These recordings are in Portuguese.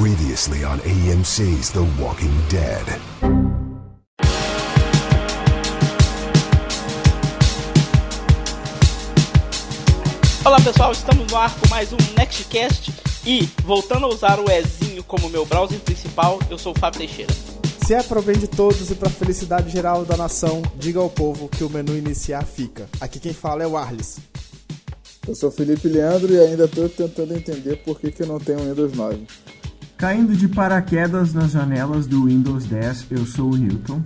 Previously on AMC's The Walking Dead. Olá pessoal, estamos no ar com mais um Nextcast e voltando a usar o Ezinho como meu browser principal, eu sou o Fábio Teixeira. Se é para o bem de todos e para a felicidade geral da nação, diga ao povo que o menu iniciar fica. Aqui quem fala é o Arles. Eu sou Felipe Leandro e ainda estou tentando entender por que, que eu não tenho Windows 9. Caindo de paraquedas nas janelas do Windows 10, eu sou o Newton.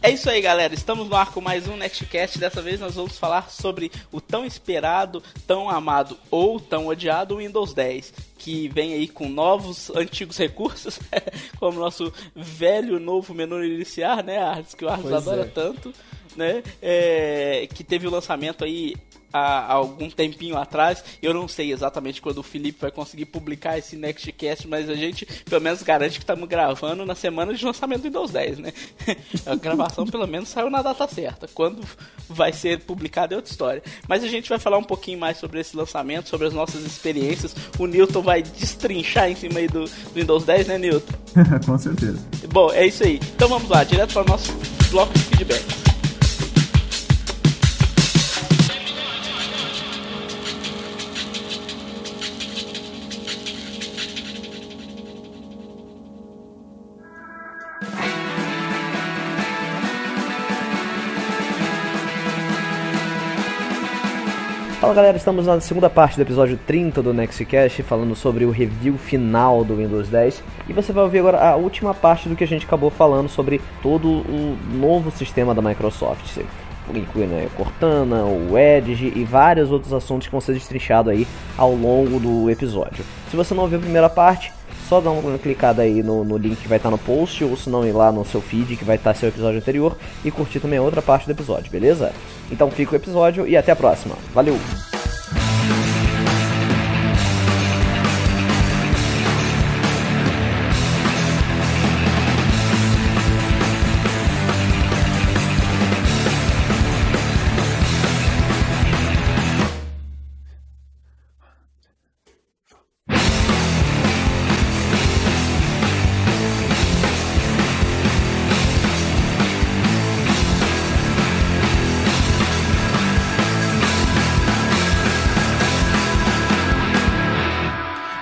É isso aí, galera. Estamos no ar com mais um Nextcast. Dessa vez nós vamos falar sobre o tão esperado, tão amado ou tão odiado Windows 10, que vem aí com novos, antigos recursos, como o nosso velho, novo menu iniciar, né, Arles, que o Arles adora é. tanto, né, é, que teve o lançamento aí há algum tempinho atrás. Eu não sei exatamente quando o Felipe vai conseguir publicar esse Nextcast, mas a gente pelo menos garante que estamos gravando na semana de lançamento do Windows 10, né? A gravação pelo menos saiu na data certa. Quando vai ser publicado é outra história. Mas a gente vai falar um pouquinho mais sobre esse lançamento, sobre as nossas experiências. O Newton vai destrinchar em cima aí do, do Windows 10, né, Newton? Com certeza. Bom, é isso aí. Então vamos lá, direto para o nosso bloco de feedback. Fala galera, estamos na segunda parte do episódio 30 do Nextcast, falando sobre o review final do Windows 10. E você vai ouvir agora a última parte do que a gente acabou falando sobre todo o novo sistema da Microsoft. Incluindo a Cortana, o Edge e vários outros assuntos que vão ser destrinchados aí ao longo do episódio. Se você não ouviu a primeira parte, só dá uma clicada aí no, no link que vai estar no post, ou se não ir lá no seu feed que vai estar seu episódio anterior e curtir também outra parte do episódio, beleza? Então fica o episódio e até a próxima. Valeu!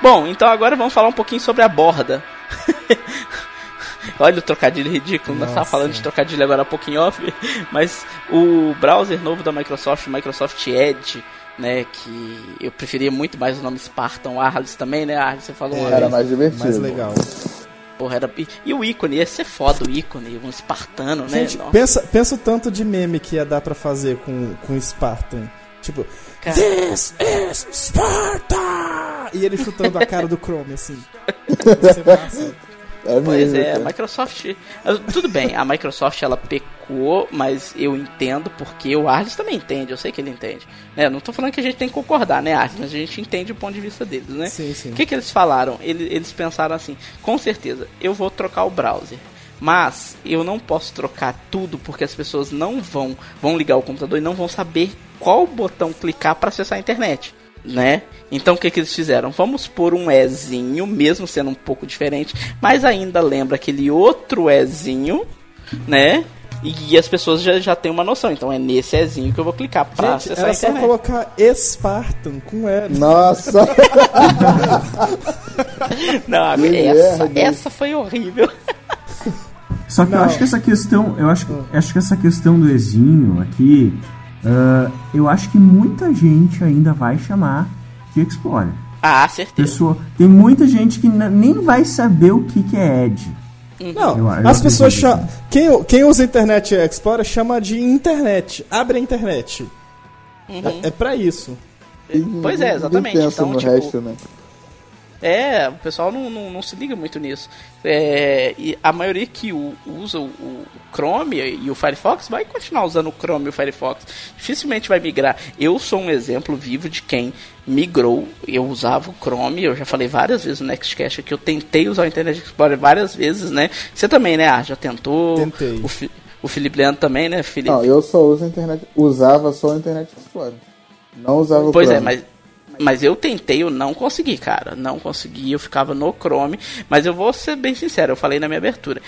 Bom, então agora vamos falar um pouquinho sobre a borda. Olha o trocadilho ridículo, nós estávamos falando de trocadilho agora há pouquinho off, mas o browser novo da Microsoft, o Microsoft Edge, né, que eu preferia muito mais o nome Spartan, Arles também, né, Arles, você falou uma Era vez. mais divertido. Mais legal. Porra, era... e- o ícone, ia ser foda o ícone, um espartano, né? Gente, Nossa, pensa, pensa o tanto de meme que ia dar pra fazer com, com Spartan. Tipo, cara. This is Sparta! E ele chutando a cara do Chrome, assim. Massa. É Pois é, a. Microsoft. ah, Tudo bem, a Microsoft ela pecou, mas eu entendo porque o Arles também entende, eu sei que ele entende. Né? Não tô falando que a gente tem que concordar, né, Arles? Mas a gente entende o ponto de vista deles, né? Sim, sim. O que, que eles falaram? Eles, eles pensaram assim: com certeza, eu vou trocar o browser. Mas eu não posso trocar tudo porque as pessoas não vão vão ligar o computador e não vão saber qual botão clicar para acessar a internet, né? Então o que, que eles fizeram? Vamos pôr um Ezinho, mesmo sendo um pouco diferente, mas ainda lembra aquele outro Ezinho, né? E as pessoas já, já têm uma noção. Então é nesse Ezinho que eu vou clicar para Gente, acessar era a só internet. colocar Spartan com E. Nossa! Não, essa, merda. essa foi horrível. Só que eu Não. acho que essa questão, eu acho, acho que essa questão do Ezinho aqui, ah, eu acho que muita gente ainda vai chamar de Explorer. Ah, certeza. Pessoa, tem muita gente que nem vai saber o que, que é Edge. Não, Eu- eu as pessoas chamam. Quem, quem usa Internet Explorer chama de internet. Abre a internet. É, é pra isso. Pois é, exatamente. Então, no tipo, resto, né? É, o pessoal não, não, não se liga muito nisso. É, e a maioria que u- usa o, o Chrome e o Firefox vai continuar usando o Chrome e o Firefox. Dificilmente vai migrar. Eu sou um exemplo vivo de quem migrou. Eu usava o Chrome, eu já falei várias vezes no Nextcast que eu tentei usar o Internet Explorer várias vezes, né? Você também, né? Ah, já tentou. Tentei. O, Fi- o Felipe Leandro também, né, Felipe? Não, eu só uso a internet. Usava só a Internet Explorer. Não usava o Pois é, Chrome. mas, Mas eu tentei, eu não consegui, cara. Não consegui, eu ficava no Chrome. Mas eu vou ser bem sincero, eu falei na minha abertura.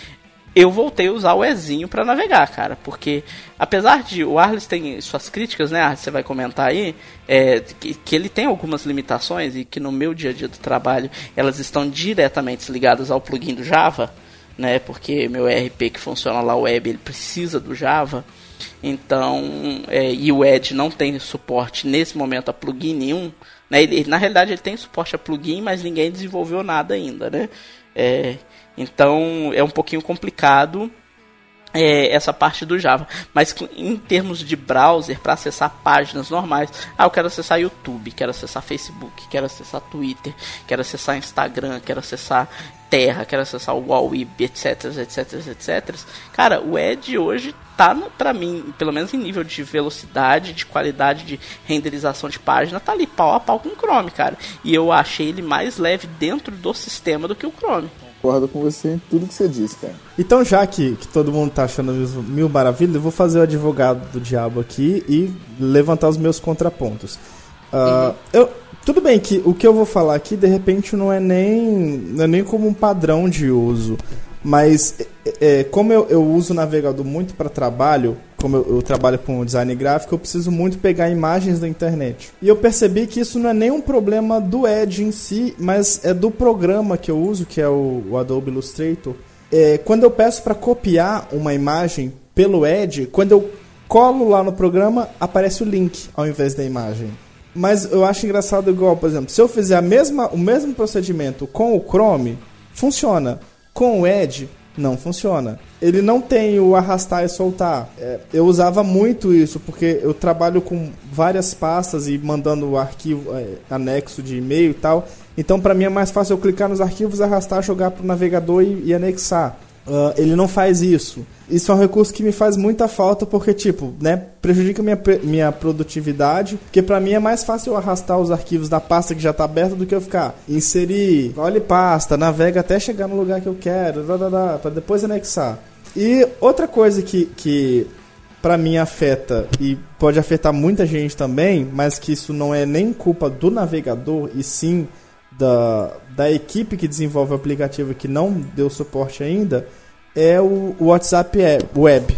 Eu voltei a usar o Ezinho para navegar, cara. Porque, apesar de. O Arles tem suas críticas, né, Arles? Você vai comentar aí. É, que, que ele tem algumas limitações e que no meu dia a dia do trabalho elas estão diretamente ligadas ao plugin do Java. Né, porque meu ERP que funciona lá web ele precisa do Java. Então, é, e o Edge não tem suporte nesse momento a plugin nenhum. Né? Ele, na realidade, ele tem suporte a plugin, mas ninguém desenvolveu nada ainda, né? É, então, é um pouquinho complicado é, essa parte do Java. Mas em termos de browser, para acessar páginas normais, ah, eu quero acessar YouTube, quero acessar Facebook, quero acessar Twitter, quero acessar Instagram, quero acessar Terra, quero acessar o Huawei, etc, etc, etc. Cara, o Edge hoje tá para mim, pelo menos em nível de velocidade, de qualidade de renderização de página, tá ali pau a pau com o Chrome, cara. E eu achei ele mais leve dentro do sistema do que o Chrome. Concordo com você em tudo que você disse, cara. Então, já que, que todo mundo tá achando mil, mil maravilhas, eu vou fazer o advogado do diabo aqui e levantar os meus contrapontos. Uh, uhum. eu, tudo bem que o que eu vou falar aqui, de repente, não é nem, não é nem como um padrão de uso. Mas é, como eu, eu uso o navegador muito para trabalho, como eu, eu, trabalho com design gráfico, eu preciso muito pegar imagens da internet. E eu percebi que isso não é nem um problema do Edge em si, mas é do programa que eu uso, que é o, o Adobe Illustrator. É, quando eu peço para copiar uma imagem pelo Edge, quando eu colo lá no programa, aparece o link ao invés da imagem. Mas eu acho engraçado igual, por exemplo, se eu fizer a mesma, o mesmo procedimento com o Chrome, funciona. Com o Edge, não funciona. Ele não tem o arrastar e soltar. É, eu usava muito isso, porque eu trabalho com várias pastas e mandando o arquivo é, anexo de e-mail e tal. Então, para mim é mais fácil eu clicar nos arquivos, arrastar, jogar para o navegador e, e anexar. Uh, ele não faz isso. Isso é um recurso que me faz muita falta porque, tipo, né, prejudica minha, minha produtividade. Porque para mim é mais fácil eu arrastar os arquivos da pasta que já está aberta do que eu ficar inserir, olhe pasta, navega até chegar no lugar que eu quero, para depois anexar. E outra coisa que, que para mim afeta e pode afetar muita gente também, mas que isso não é nem culpa do navegador e sim da, da equipe que desenvolve o aplicativo que não deu suporte ainda é o, WhatsApp Web.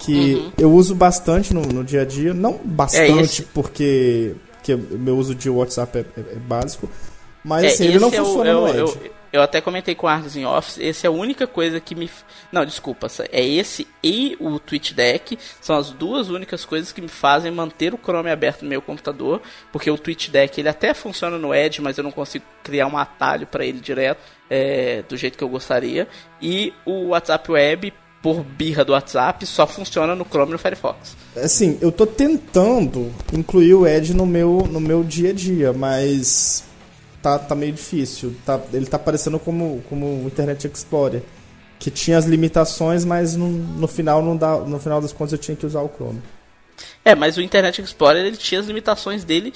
Que uhum. eu uso bastante no, no, dia a dia. Não bastante, é porque, porque meu uso de WhatsApp é, é, é básico. Mas é, assim, ele não é funciona o, no Edge. Eu, eu até comentei com o Arthur em Office, esse é a única coisa que me. Não, desculpa, é esse e o Twitch Deck são as duas únicas coisas que me fazem manter o Chrome aberto no meu computador, porque o Twitch Deck ele até funciona no Edge, mas eu não consigo criar um atalho para ele direto é, do jeito que eu gostaria. E o WhatsApp Web por birra do WhatsApp, só funciona no Chrome e no Firefox. Assim, eu tô tentando incluir o Edge no meu, no meu dia a dia, mas tá, tá meio difícil. Tá, ele tá aparecendo como, como o Internet Explorer. Que tinha as limitações, mas no, no, final não dá, no final das contas eu tinha que usar o Chrome. É, mas o Internet Explorer ele tinha as limitações dele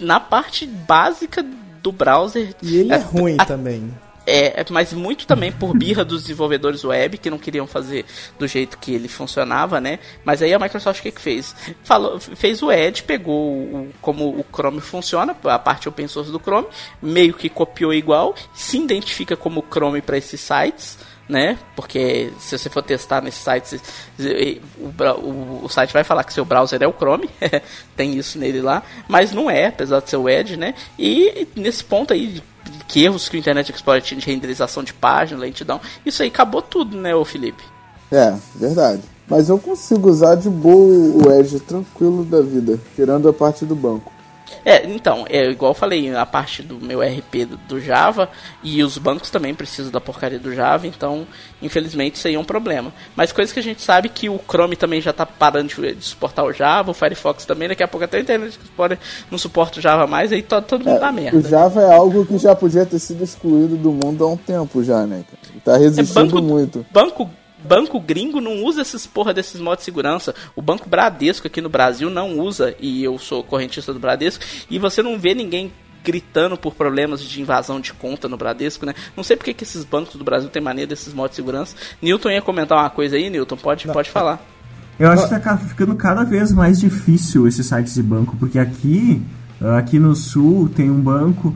na parte básica do browser. E ele é, é ruim a, também. É, mas muito também por birra dos desenvolvedores web que não queriam fazer do jeito que ele funcionava, né? Mas aí a Microsoft o que, que fez? Falou, fez o Edge, pegou o, como o Chrome funciona, a parte open source do Chrome, meio que copiou igual, se identifica como Chrome para esses sites né? Porque se você for testar nesses sites, o, o, o, site vai falar que seu browser é o Chrome, tem isso nele lá, mas não é, apesar de ser o Edge, né? E nesse ponto aí que erros que o Internet Explorer tinha de renderização de página, lentidão, isso aí acabou tudo, né, ô Felipe? É, verdade. Mas eu consigo usar de boa o Edge tranquilo da vida, tirando a parte do banco. É, então, é igual eu falei, a parte do meu RP do, do, Java e os bancos também precisam da porcaria do Java, então, infelizmente, isso aí é um problema. Mas coisa que a gente sabe que o Chrome também já está parando de, de, suportar o Java, o Firefox também, daqui a pouco até a Internet Explorer não suporta o Java mais, aí todo, todo mundo é, dá merda. O Java é algo que já podia ter sido excluído do mundo há um tempo já, né? Tá resistindo é, banco, muito. Banco banco gringo não usa esses porra desses modos de segurança. O banco Bradesco aqui no Brasil não usa, e eu sou correntista do Bradesco, e você não vê ninguém gritando por problemas de invasão de conta no Bradesco, né? Não sei porque que esses bancos do Brasil têm mania desses modos de segurança. Newton ia comentar uma coisa aí, Newton, pode, pode falar. Eu acho que tá ficando cada vez mais difícil esses sites de banco, porque aqui aqui no sul tem um banco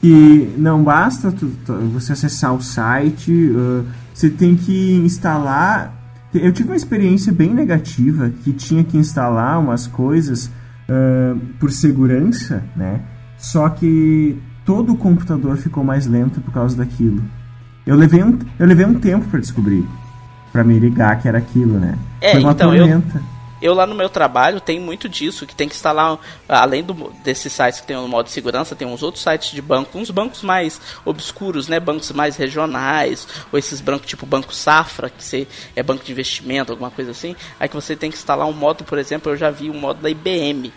que não basta tu, tu, você acessar o site, uh, você tem que instalar. Eu tive uma experiência bem negativa que tinha que instalar umas coisas uh, por segurança, né? Só que todo o computador ficou mais lento por causa daquilo. Eu levei um, eu levei um tempo para descobrir, para me ligar que era aquilo, né? É, Foi uma então tormenta. Eu eu lá no meu trabalho tem muito disso, que tem que instalar, além do, desses sites que tem o modo de segurança, tem uns outros sites de banco, uns bancos mais obscuros, né? Bancos mais regionais, ou esses bancos tipo Banco Safra, que você, é banco de investimento, alguma coisa assim. Aí que você tem que instalar um modo, por exemplo, eu já vi um modo da IBM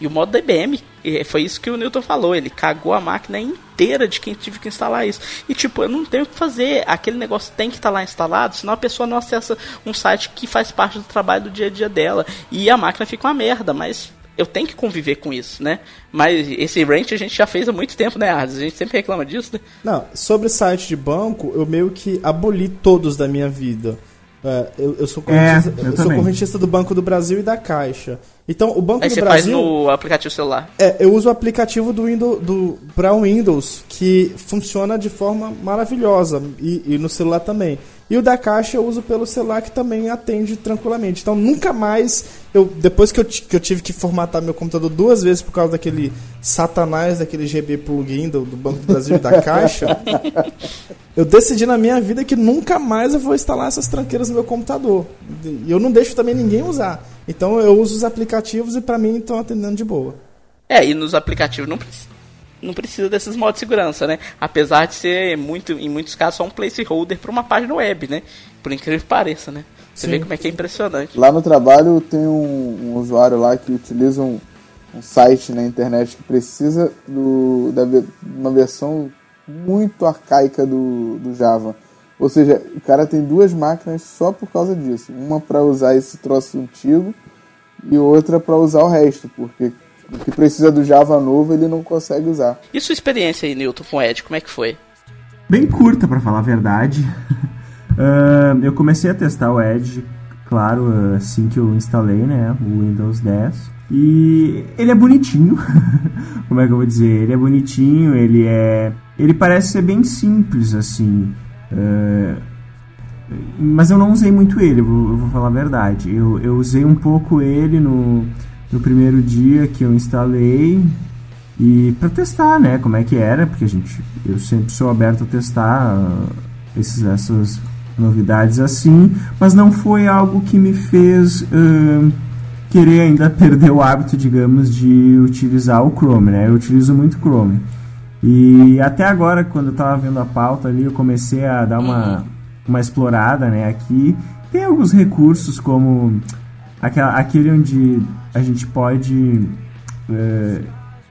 e o modo da IBM, foi isso que o Newton falou, ele cagou a máquina inteira de quem tive que instalar isso. E tipo, eu não tenho o que fazer, aquele negócio tem que estar lá instalado, senão a pessoa não acessa um site que faz parte do trabalho do dia a dia dela. E a máquina fica uma merda, mas eu tenho que conviver com isso, né? Mas esse rant a gente já fez há muito tempo, né, Ardes? A gente sempre reclama disso, né? Não, sobre site de banco, eu meio que aboli todos da minha vida. É, eu, eu, sou correntista, é, eu, eu sou correntista do Banco do Brasil e da Caixa. Então, o Banco Aí do você Brasil. faz no aplicativo celular. É, eu uso o aplicativo do Windows, do para Windows, que funciona de forma maravilhosa e, e no celular também. E o da Caixa eu uso pelo celular que também atende tranquilamente. Então nunca mais, eu depois que eu, que eu tive que formatar meu computador duas vezes por causa daquele satanás, daquele GB plugin do, do Banco do Brasil e da Caixa, eu decidi na minha vida que nunca mais eu vou instalar essas tranqueiras no meu computador. E eu não deixo também ninguém usar. Então eu uso os aplicativos e para mim estão atendendo de boa. É, e nos aplicativos não precisa não precisa desses modos de segurança, né? Apesar de ser muito, em muitos casos só um placeholder para uma página web, né? Por incrível que pareça, né? Você Sim. vê como é que é impressionante. Lá no trabalho tem um, um usuário lá que utiliza um, um, site na internet que precisa do, da, uma versão muito arcaica do, do Java. Ou seja, o cara tem duas máquinas só por causa disso. Uma para usar esse troço antigo e outra para usar o resto, porque o que precisa do Java novo ele não consegue usar. E sua experiência aí, Newton, com o Edge, como é que foi? Bem curta, para falar a verdade. uh, eu comecei a testar o Edge, claro, assim que eu instalei, né, o Windows 10. E ele é bonitinho. como é que eu vou dizer? Ele é bonitinho, ele é. Ele parece ser bem simples, assim. Uh, mas eu não usei muito ele, eu vou, falar a verdade. Eu, eu usei um pouco ele no no primeiro dia que eu instalei e para testar, né, como é que era, porque a gente, eu sempre sou aberto a testar uh, esses, essas novidades assim, mas não foi algo que me fez uh, querer ainda perder o hábito, digamos, de utilizar o Chrome, né? Eu utilizo muito Chrome. E até agora, quando eu estava vendo a pauta ali, eu comecei a dar uma, uma explorada, né, aqui. Tem alguns recursos como aquela, aquele onde a gente pode é,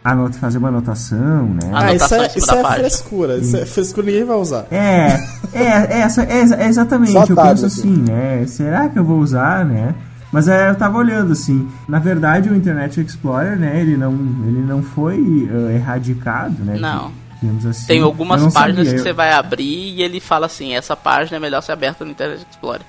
anota, fazer uma anotação, né? Ah, isso é, isso é frescura. Isso é frescura ninguém vai usar. É, é, é, é, é exatamente. Só eu penso assim, né? Será que eu vou usar, né? Mas é, eu tava olhando assim, na verdade o Internet Explorer, né, ele não, ele não foi uh, erradicado, né? Não. Assim. Tem algumas páginas sabia. que você vai abrir e ele fala assim, essa página é melhor ser aberta no Internet Explorer.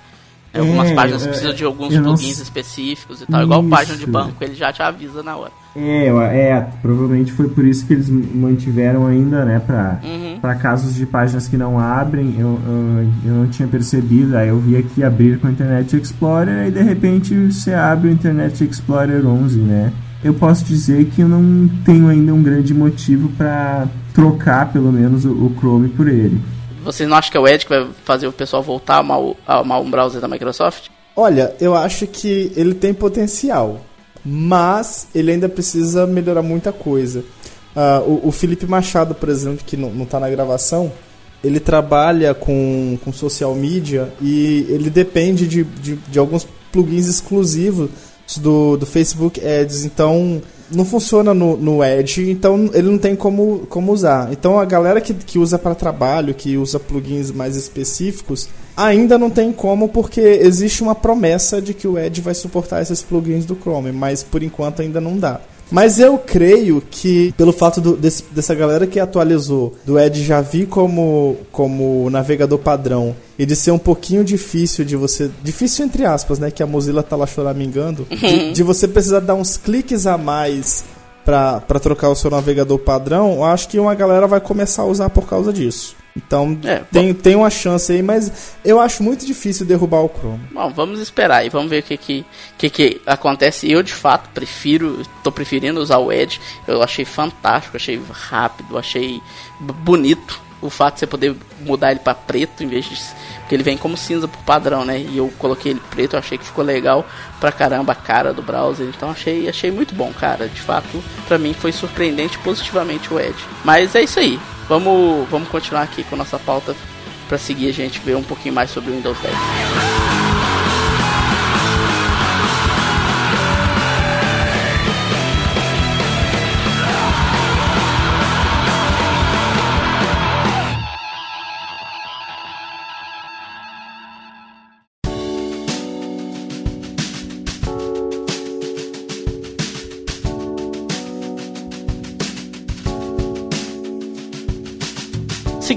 É, algumas páginas é, precisam de alguns plugins não... específicos e tal. Isso. Igual página de banco, ele já te avisa na hora. É, é, provavelmente foi por isso que eles mantiveram ainda, né, pra, uhum. Pra casos de páginas que não abrem, eu, eu, eu, não tinha percebido, aí eu vi aqui abrir com o Internet Explorer e de repente você abre o Internet Explorer 11, né. Eu posso dizer que eu não tenho ainda um grande motivo para trocar, pelo menos, o, o Chrome por ele. Vocês não acham que é o Edge que vai fazer o pessoal voltar a amar, a amar um browser da Microsoft? Olha, eu acho que ele tem potencial, mas ele ainda precisa melhorar muita coisa. Uh, o, o, Felipe Machado, por exemplo, que não, está na gravação, ele trabalha com, com social media e ele depende de, de, de alguns plugins exclusivos do, do Facebook Ads. Então, não funciona no, no Edge, então ele não tem como, como usar. Então a galera que, que usa para trabalho, que usa plugins mais específicos, ainda não tem como porque existe uma promessa de que o Edge vai suportar esses plugins do Chrome, mas por enquanto ainda não dá. Mas eu creio que, pelo fato do, desse, dessa galera que atualizou do Edge já vir como, como navegador padrão e de ser um pouquinho difícil de você. Difícil entre aspas, né? Que a Mozilla tá lá choramingando. De, uhum. de você precisar dar uns cliques a mais para trocar o seu navegador padrão, eu acho que uma galera vai começar a usar por causa disso. Então É, tem, tem uma chance aí, mas eu acho muito difícil derrubar o Chrome. Bom, vamos esperar e vamos ver o que que, que que acontece. Eu, de fato, prefiro, tô preferindo usar o Edge. Eu achei fantástico, achei rápido, achei bonito o fato de você poder mudar ele pra preto em vez de... Porque ele vem como cinza por padrão, né? E eu coloquei ele preto, eu achei que ficou legal pra caramba a cara do browser. Então achei, achei muito bom, cara. De fato, pra mim foi surpreendente positivamente o Edge. Mas é isso aí. Vamos, vamos continuar aqui com nossa pauta pra seguir a gente ver um pouquinho mais sobre o Windows 10.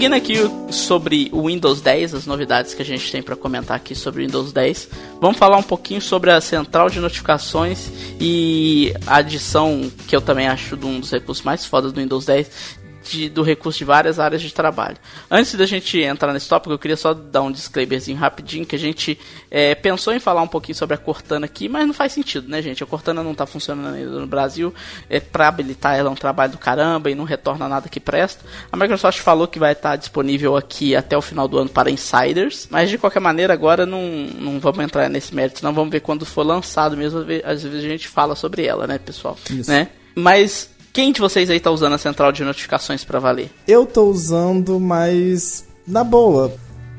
Seguindo aqui sobre o Windows 10, as novidades que a gente tem para comentar aqui sobre o Windows 10, vamos falar um pouquinho sobre a central de notificações e a adição que eu também acho de um dos recursos mais fodas do Windows 10, de- do recurso de várias áreas de trabalho. Antes da gente entrar nesse tópico, eu queria só dar um disclaimerzinho rapidinho, que a gente é, pensou em falar um pouquinho sobre a Cortana aqui, mas não faz sentido, né, gente? A Cortana não tá funcionando ainda no Brasil, é, para habilitar ela é um trabalho do caramba e não retorna nada que presta. A Microsoft falou que vai estar disponível aqui até o final do ano para insiders, mas de qualquer maneira agora não, não vamos entrar nesse mérito, não vamos ver quando for lançado mesmo, às vezes a gente fala sobre ela, né, pessoal? Isso. Né? Mas quem de vocês aí tá usando a central de notificações para valer? Eu tô usando, mas na boa.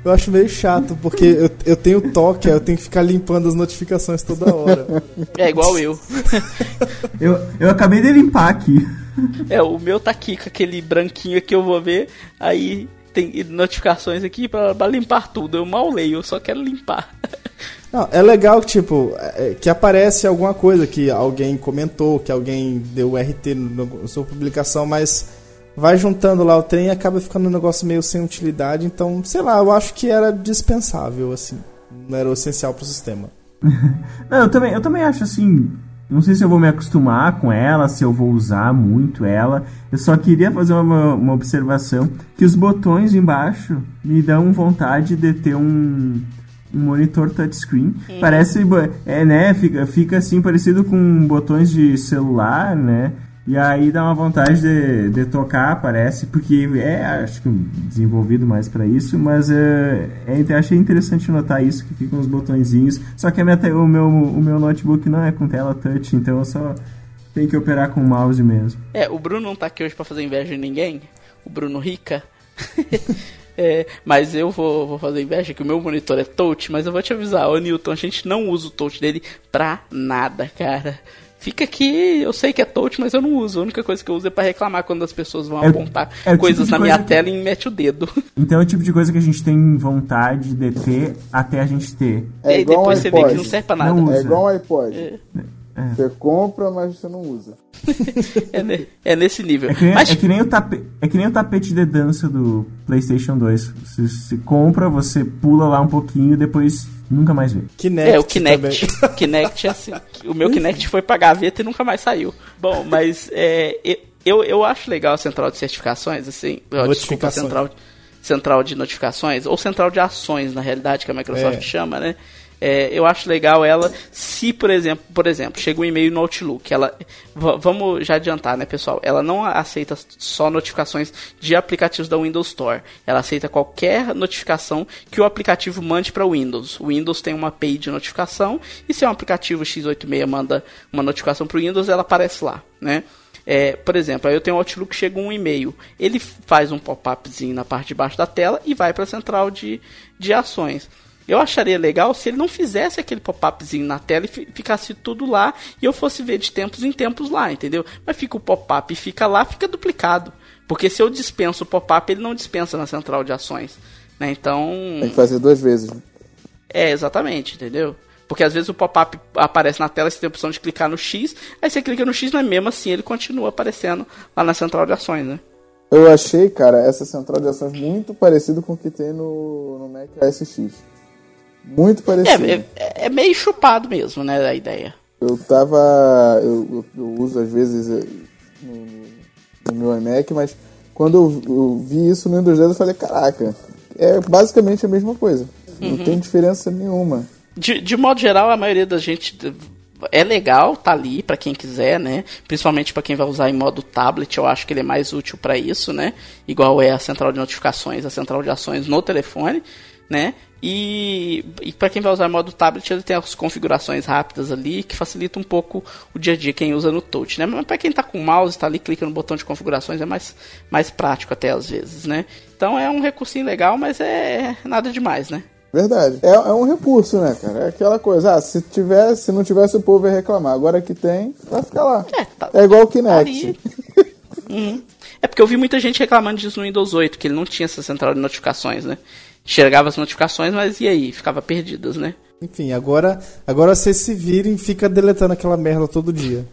Eu acho meio chato, porque eu, eu tenho toque, aí eu tenho que ficar limpando as notificações toda hora. É igual eu. Eu, eu acabei de limpar aqui. É, o meu tá aqui com aquele branquinho que eu vou ver, aí tem notificações aqui pra limpar tudo. Eu mal leio, eu só quero limpar. Não, é legal que, tipo, é, que aparece alguma coisa que alguém comentou, que alguém deu RT na sua publicação, mas vai juntando lá o trem e acaba ficando um negócio meio sem utilidade. Então, sei lá, eu acho que era dispensável, assim. Não era essencial pro sistema. Não, eu também, eu também acho assim. Não sei se eu vou me acostumar com ela, se eu vou usar muito ela. Eu só queria fazer uma, uma observação que os botões embaixo me dão vontade de ter um monitor touchscreen. Parece, bo- é, né? Fica, fica assim parecido com botões de celular, né? E aí dá uma vontade de, de tocar, parece, porque é, acho que desenvolvido mais pra isso, mas é, é, achei interessante notar isso, que ficam os botõezinhos. Só que a minha o, meu, o meu notebook não é com tela touch, então eu só tenho que operar com o mouse mesmo. É, o Bruno não tá aqui hoje pra fazer inveja de ninguém. O Bruno Rica. É, mas eu vou, vou fazer inveja que o meu monitor é touch, mas eu vou te avisar, ô Newton, a gente não usa o touch dele pra nada, cara. Fica aqui, eu sei que é touch, mas eu não uso. A única coisa que eu uso é pra reclamar quando as pessoas vão É- apontar é tipo coisas de na coisa minha que- tela e mete o dedo. Então é o tipo de coisa que a gente tem vontade de ter até a gente ter. É e aí igual um depois você vê que iPod. não serve pra nada. Não É igual um iPod. É. Você compra, mas você não usa. É, ne- é nesse nível. É que, nem, Mas é, que nem o tape, é que nem o tapete de dança do PlayStation 2. Você, você compra, você pula lá um pouquinho e depois nunca mais vê. Kinect É, o Kinect. Kinect é assim. O meu Kinect foi pra gaveta e nunca mais saiu. Bom, mas é, eu, eu acho legal a central de certificações, assim. Desculpa, central, central de notificações, ou central de ações, na realidade, que a Microsoft É. chama, né? É, eu acho legal ela, se por exemplo, por exemplo, chega um e-mail no Outlook, ela, vamos já adiantar, né, pessoal? Ela não aceita só notificações de aplicativos da Windows Store. Ela aceita qualquer notificação que o aplicativo mande para o Windows. O Windows tem uma API de notificação e se é um aplicativo x86 manda uma notificação para o Windows, ela aparece lá, né? É, por exemplo, eu tenho um Outlook, chega um e-mail. Ele faz um pop-upzinho na parte de baixo da tela e vai para a central de, de ações. Eu acharia legal se ele não fizesse aquele pop-upzinho na tela e fi- ficasse tudo lá e eu fosse ver de tempos em tempos lá, entendeu? Mas fica o pop-up e fica lá, fica duplicado. Porque se eu dispenso o pop-up, ele não dispensa na central de ações. Né? Então. Tem que fazer duas vezes. né? É, exatamente, entendeu? Porque às vezes o pop-up aparece na tela, você tem a opção de clicar no X, aí você clica no X, mas mesmo assim ele continua aparecendo lá na central de ações, né? Eu achei, cara, essa central de ações muito parecido com o que tem no, no Mac OS X. Muito parecido. É, é, é meio chupado mesmo, né, a ideia. Eu tava. Eu, eu- uso às vezes. eh, no, no meu iMac, mas quando eu, eu, vi isso no Windows 10 eu falei, caraca, é basicamente a mesma coisa. Uhum. Não tem diferença nenhuma. De, de modo geral, a maioria da gente é legal, tá ali para quem quiser, né? Principalmente para quem vai usar em modo tablet, eu acho que ele é mais útil para isso, né? Igual é a central de notificações, a central de ações no telefone, né? E, e para quem vai usar modo tablet, ele tem as configurações rápidas ali que facilita um pouco o dia a dia quem usa no touch, né? Mas para quem tá com o mouse, tá ali clica no botão de configurações é mais mais prático até às vezes, né? Então é um recursinho legal, mas é nada demais, né? Verdade. É, é um recurso, né, cara? É aquela coisa, ah, se tivesse, se não tivesse o povo ia reclamar. Agora que tem, vai ficar lá. É, tá, é igual o Kinect. uhum. É porque eu vi muita gente reclamando disso no Windows 8, que ele não tinha essa central de notificações, né? Enxergava as notificações, mas e aí? Ficava perdidas, né? Enfim, agora, agora vocês se virem e fica deletando aquela merda todo dia.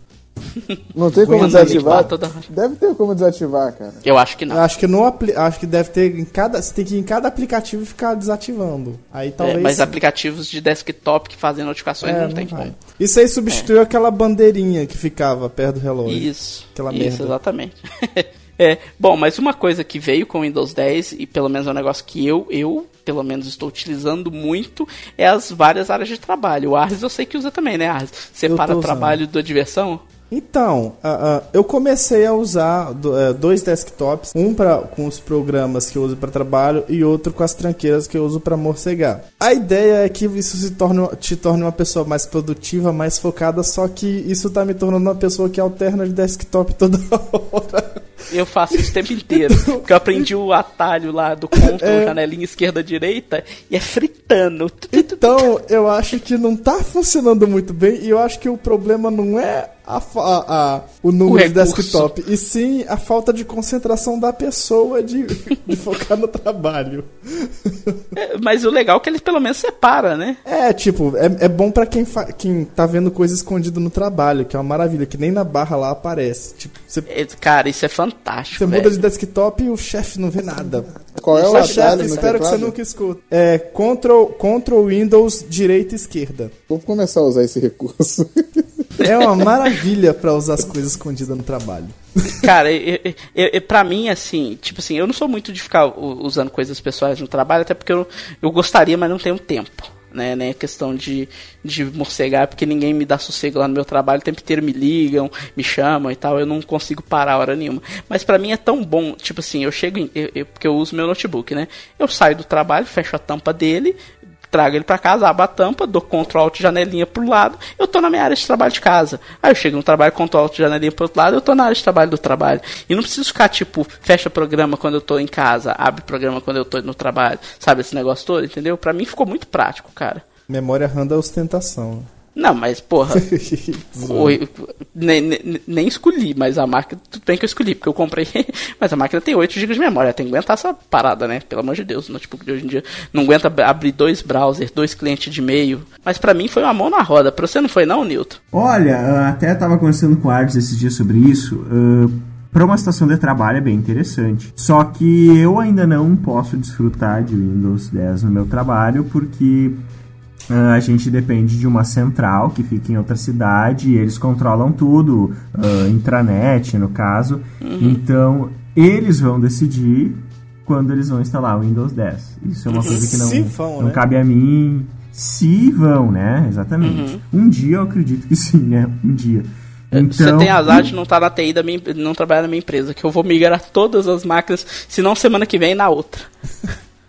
Não tem como desativar? Toda... Deve ter como desativar, cara. Eu acho que não. Eu acho que no acho que deve ter em cada, você tem que ir em cada aplicativo ficar desativando. Aí talvez é, Mas aplicativos de desktop que fazem notificações é, não, não tem como. Isso aí substituiu é. aquela bandeirinha que ficava perto do relógio. Isso. Aquela isso, merda. exatamente. é, bom, mas uma coisa que veio com o Windows 10 e pelo menos é um negócio que eu eu pelo menos estou utilizando muito, é as várias áreas de trabalho. O Ars eu sei que usa também, né, Ars? Separa trabalho da diversão. Então, uh, uh, eu comecei a usar uh, dois desktops, um pra, com os programas que eu uso para trabalho e outro com as tranqueiras que eu uso para morcegar. A ideia é que isso se torne, te torne uma pessoa mais produtiva, mais focada, só que isso tá me tornando uma pessoa que alterna de desktop toda hora. Eu faço isso o tempo inteiro. Porque eu aprendi o atalho lá do Ctrl, é... janelinha esquerda-direita, e é fritando. Então, eu acho que não tá funcionando muito bem, e eu acho que o problema não é a, a, a, o número o de desktop, e sim a falta de concentração da pessoa de, de focar no trabalho. É, mas o legal é que ele pelo menos separa, né? É, tipo, é, é bom para quem, quem tá vendo coisa escondida no trabalho, que é uma maravilha, que nem na barra lá aparece. Tipo, você, é, Cara, isso é fantástico. Você velho. muda de desktop e o chefe não vê nada. Qual é o atalho chefe, espero que você nunca escute. É Ctrl, Ctrl Windows direita e esquerda. Vou começar a usar esse recurso. É uma maravilha para usar as coisas escondidas no trabalho. Cara, eu, pra mim, assim, tipo assim, eu não sou muito de ficar usando coisas pessoais no trabalho, até porque eu, eu gostaria, mas não tenho tempo. Né, né, questão de, de morcegar, porque ninguém me dá sossego lá no meu trabalho, o tempo inteiro me ligam, me chamam e tal, eu não consigo parar hora nenhuma. Mas para mim é tão bom, tipo assim, eu chego, em, eu, eu, porque eu uso meu notebook, né? Eu saio do trabalho, fecho a tampa dele, trago ele para casa, abro a tampa, dou Ctrl Alt janelinha pro lado, eu tô na minha área de trabalho de casa. Aí eu chego no trabalho, Ctrl Alt janelinha pro outro lado, eu tô na área de trabalho do trabalho. E não preciso ficar tipo, fecha programa quando eu tô em casa, abre programa quando eu tô no trabalho. Sabe esse negócio todo, entendeu? Para mim ficou muito prático, cara. Memória RAM da ostentação. Não, mas porra. nem, nem, nem, escolhi, mas a máquina. Tudo bem que eu escolhi, porque eu comprei. mas a máquina tem 8 GB de memória. Tem que aguentar essa parada, né? Pelo amor de Deus. O notebook de hoje em dia não aguenta abrir dois browsers, dois clientes de e-mail. Mas para mim foi uma mão na roda. Pra você não foi, não, Newton? Olha, até tava conversando com o Ardes esses dias sobre isso. Uh, para uma estação de trabalho é bem interessante. Só que eu ainda não posso desfrutar de Windows 10 no meu trabalho porque a gente depende de uma central que fica em outra cidade e eles controlam tudo, uh, intranet no caso. Uhum. Então, eles vão decidir quando eles vão instalar o Windows 10. Isso é uma coisa que não, vão, não né? cabe a mim. Se vão, né? Exatamente. Uhum. Um dia eu acredito que sim, né? Um dia. Então, Você tem azar de não estar na TI da minha, não trabalhar na minha empresa, que eu vou migrar todas as máquinas, se não semana que vem, na outra.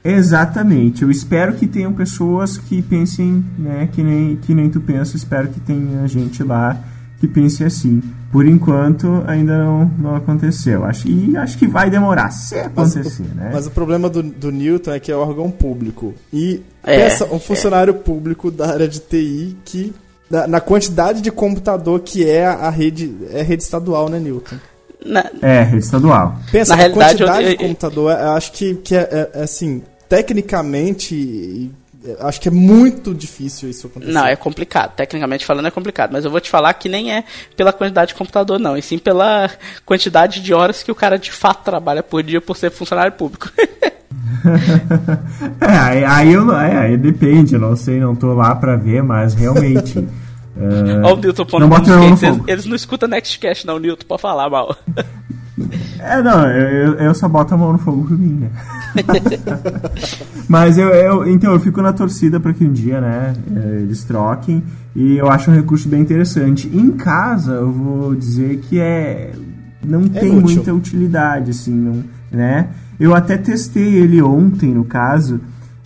Exatamente. Eu espero que tenham pessoas que pensem, né, que nem, que nem tu pensa. Espero que tenha gente lá que pense assim. Por enquanto, ainda não, não aconteceu. Acho, e acho que vai demorar se acontecer, mas, né? Mas o problema do, do Newton é que é órgão público. E é, pensa um funcionário é. público da área de TI que. Na, na, quantidade de computador que é a rede. É a rede estadual, né, Newton? Na... É, rede estadual. Pensa, na a quantidade eu... de computador, eu acho que, que é, é, é assim, tecnicamente, acho que é muito difícil isso acontecer. Não, é complicado. Tecnicamente falando é complicado. Mas eu vou te falar que nem é pela quantidade de computador, não. E sim pela quantidade de horas que o cara de fato trabalha por dia por ser funcionário público. é, aí, aí, eu, é, aí depende, eu não sei, não tô lá pra ver, mas realmente. Uh, Ó o Newton pondo. Eles, eles não escutam Nextcast, não, Newton, pode falar mal. É, não, eu, eu só boto a mão no fogo por mim, né? Mas eu, eu, então, eu fico na torcida para que um dia, né, eh, eles troquem. E eu acho um recurso bem interessante. Em casa, eu vou dizer que é. Não tem útil. muita utilidade, assim, não, né? Eu até testei ele ontem, no caso.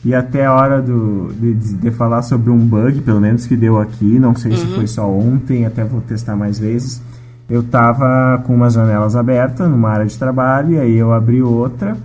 E até a hora do, de, de falar sobre um bug, pelo menos que deu aqui, não sei se foi só ontem, até vou testar mais vezes. Eu tava com umas janelas abertas numa área de trabalho, e aí eu abri outra,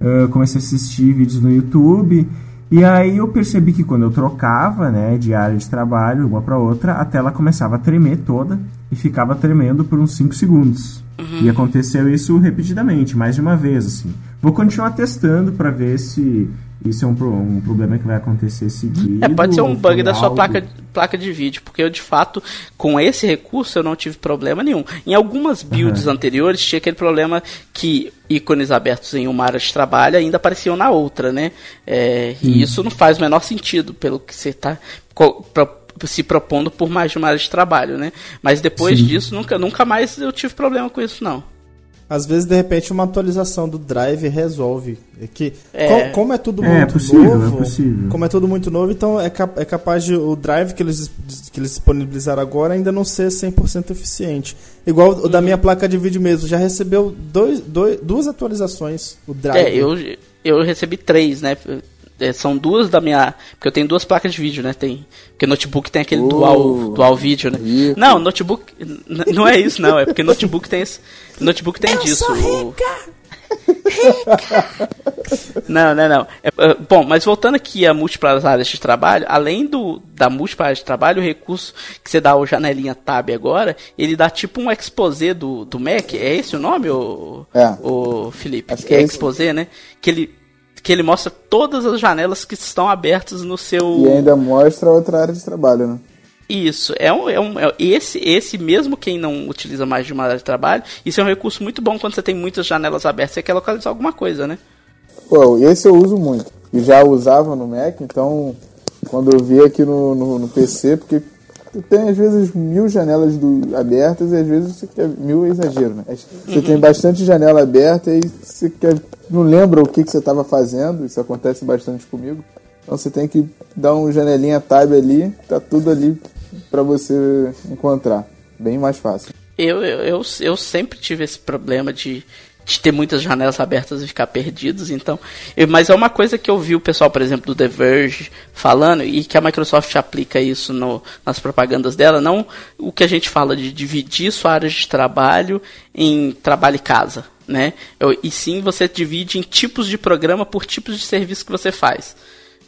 eu comecei a assistir vídeos no YouTube, e aí eu percebi que quando eu trocava, né, de área de trabalho, uma para outra, a tela começava a tremer toda e ficava tremendo por uns 5 segundos. E aconteceu isso repetidamente, mais de uma vez, assim. Vou continuar testando para ver se isso é um, um problema que vai acontecer seguido. É, pode ser um bug da sua algo- placa, placa de vídeo, porque eu de fato, com esse recurso, eu não tive problema nenhum. Em algumas builds anteriores, tinha aquele problema que ícones abertos em uma área de trabalho ainda apareciam na outra, né? É, e isso não faz o menor sentido, pelo que você está se propondo por mais de uma área de trabalho, né? Mas depois Sim. disso, nunca, nunca mais eu tive problema com isso, não. Às vezes, de repente, uma atualização do Drive resolve. É que, É. co- como é tudo É, muito possível, novo, é possível. como é tudo muito novo, então é, cap- é capaz de o Drive que eles, que eles disponibilizaram agora ainda não ser 100% eficiente. Igual o Uhum. da minha placa de vídeo mesmo, já recebeu dois, dois, duas atualizações, o Drive. É, eu, eu recebi três, né? É, são duas da minha. Porque eu tenho duas placas de vídeo, né? Tem. Porque notebook tem aquele Oh, dual, dual vídeo, né? rico. Não, notebook. Não é isso, não. É porque notebook tem esse. Notebook tem disso. o- Não, não, não. É, é, bom, mas voltando aqui a múltiplas áreas de trabalho, além do da múltipla área de trabalho, o recurso que você dá o janelinha tab agora, ele dá tipo um exposé do, do Mac. É esse o nome, o, É. o Felipe? Acho que é é exposé, né? Que ele que ele mostra todas as janelas que estão abertas no seu E ainda mostra outra área de trabalho, né? isso, é um, é um é- esse, esse mesmo quem não utiliza mais de uma área de trabalho, isso é um recurso muito bom quando você tem muitas janelas abertas, você quer localizar alguma coisa, né? Pô, esse eu uso muito. E já usava no Mac, então quando eu vi aqui no, no, no PC, porque tu tem às vezes mil janelas do, abertas e às vezes você quer. Mil é exagero, né? Você tem bastante janela aberta e você quer, não lembra o que, que você estava fazendo, isso acontece bastante comigo. Então você tem que dar um janelinha tab ali, tá tudo ali para você encontrar. Bem mais fácil. Eu, eu, eu, eu sempre tive esse problema de, de ter muitas janelas abertas e ficar perdidos, então. eu- mas é uma coisa que eu vi o pessoal, por exemplo, do The Verge falando, e que a Microsoft aplica isso no, nas propagandas dela, não o que a gente fala de dividir sua área de trabalho em trabalho e casa. Né? Eu- e sim você divide em tipos de programa por tipos de serviço que você faz.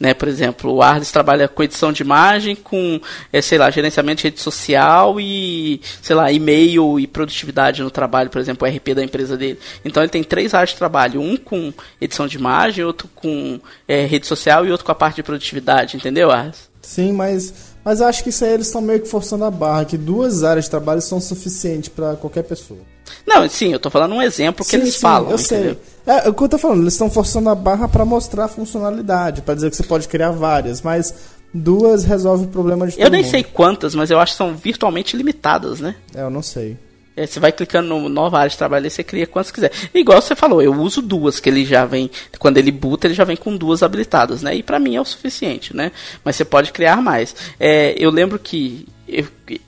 Né, por exemplo, o Arles trabalha com edição de imagem, com, eh, sei lá, gerenciamento de rede social e, sei lá, e-mail e produtividade no trabalho, por exemplo, o RP da empresa dele. Então ele tem três áreas de trabalho, um com edição de imagem, outro com eh, rede social e outro com a parte de produtividade, entendeu, Arles? Sim, mas, mas eu acho que isso aí eles estão meio que forçando a barra, que duas áreas de trabalho são suficientes para qualquer pessoa. Não, sim, eu tô falando um exemplo que Sim, eles sim, falam, eu entendeu? sei. É, é o que eu tô falando, eles estão forçando a barra para mostrar a funcionalidade, para dizer que você pode criar várias, mas duas resolve o problema de todo Eu nem mundo. sei quantas, mas eu acho que são virtualmente limitadas, né? É, eu não sei. É, você vai clicando no nova área de trabalho e você cria quantas quiser. Igual você falou, eu uso duas, que ele já vem, quando ele boota, ele já vem com duas habilitadas, né? E pra mim é o suficiente, né? Mas você pode criar mais. É, eu lembro que eu-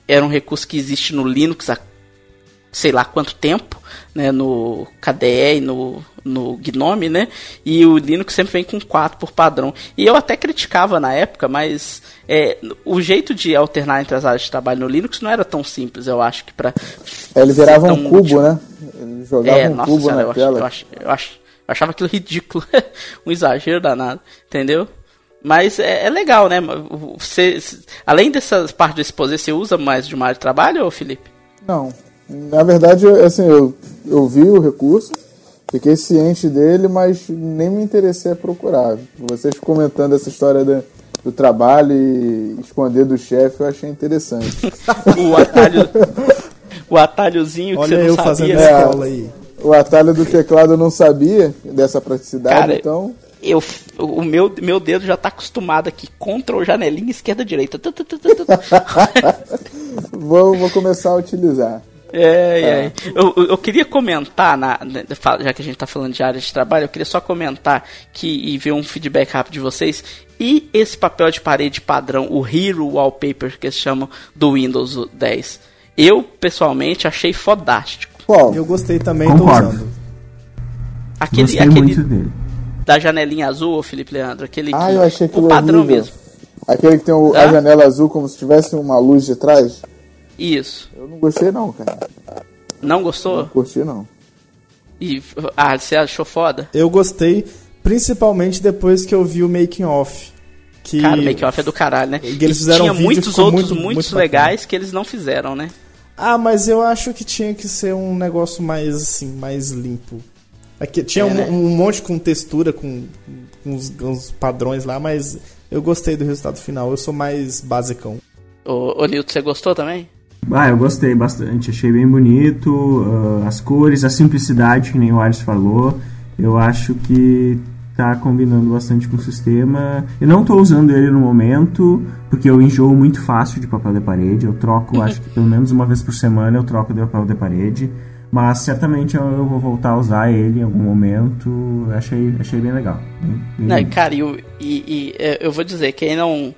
era um recurso que existe no Linux há sei lá quanto tempo, né, no KDE e no, no Gnome, né, e o Linux sempre vem com 4 por padrão. E eu até criticava na época, mas é, o jeito de alternar entre as áreas de trabalho no Linux não era tão simples, eu acho que para É, ele virava um cubo, né? Ele jogava é, um nossa cubo senhora, na eu, acho, tela. eu, acho, eu, acho, eu achava aquilo ridículo. um exagero danado, entendeu? Mas é, é legal, né? Você, além dessas partes do exposé, você usa mais de uma área de trabalho, Felipe? Não. Na verdade, assim, eu, eu vi o recurso, fiquei ciente dele, mas nem me interessei a procurar. Vocês comentando essa história da- do trabalho e esconder do chefe, eu achei interessante. O atalho. o atalhozinho que Olha você não eu sabia. fazendo né? escola aí. o atalho do teclado eu não sabia dessa praticidade, Cara, então. Eu, o meu, meu dedo já tá acostumado aqui. Ctrl, janelinha, esquerda, direita. vou, vou começar a utilizar. É, é. Eu, eu, queria comentar, na, já que a gente tá falando de área de trabalho, eu queria só comentar que, e ver um feedback rápido de vocês. E esse papel de parede padrão, o Hero Wallpaper, que eles chamam do Windows 10. Eu, pessoalmente, achei fodástico. Qual? Eu gostei também, Concordo. tô usando. Aquele, gostei aquele muito dele. Da janelinha azul, Felipe Leandro, aquele ah, eu achei que o padrão horrível. mesmo. Aquele que tem o, a janela azul como se tivesse uma luz de trás? Isso. Eu não gostei não, cara. Não gostou? Não curti não. E, ah, você achou foda? Eu gostei, principalmente depois que eu vi o making off. Que... Cara, o making off é do caralho, né? E eles fizeram tinha um vídeo, muitos outros muito, muito muito legais bacana. que eles não fizeram, né? Ah, mas eu acho que tinha que ser um negócio mais assim, mais limpo. Aqui, tinha É, um, né? um monte com textura, com, com uns, uns padrões lá, mas eu gostei do resultado final. Eu sou mais basicão. Ô, ô Nilton, você gostou também? Ah, eu gostei bastante, achei bem bonito, ah, as cores, a simplicidade, que nem o Ares falou, eu acho que tá combinando bastante com o sistema. Eu não tô usando ele no momento, porque eu enjoo muito fácil de papel de parede, eu troco, acho que pelo menos uma vez por semana eu troco de papel de parede, mas certamente eu, eu vou voltar a usar ele em algum momento, achei, achei bem legal. Bem, bem Não, cara, e, o- e- e, é, eu vou dizer, quem não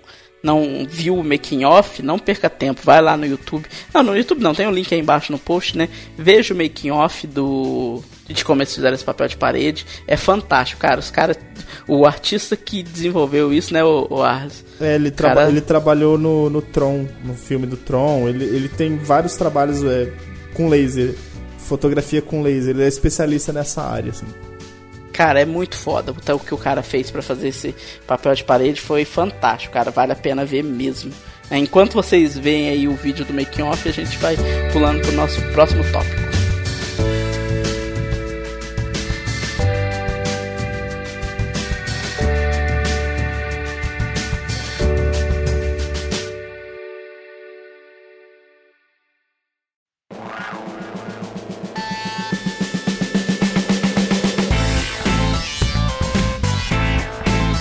não viu o making off, não perca tempo, vai lá no YouTube. Não, no YouTube não, tem um link aí embaixo no post, né? Veja o making off do de como eles fizeram esse papel de parede. É fantástico, cara. Os caras, o artista que desenvolveu isso, né, o, o Arles? É, ele, traba Cara- ele trabalhou no, no Tron, no filme do Tron. Ele, ele tem vários trabalhos é, com laser, fotografia com laser. Ele é especialista nessa área, assim. Cara, é muito foda. Então, o que o cara fez pra fazer esse papel de parede foi fantástico, cara. Vale a pena ver mesmo. É, Enquanto vocês veem aí o vídeo do making off, a gente vai pulando pro nosso próximo tópico.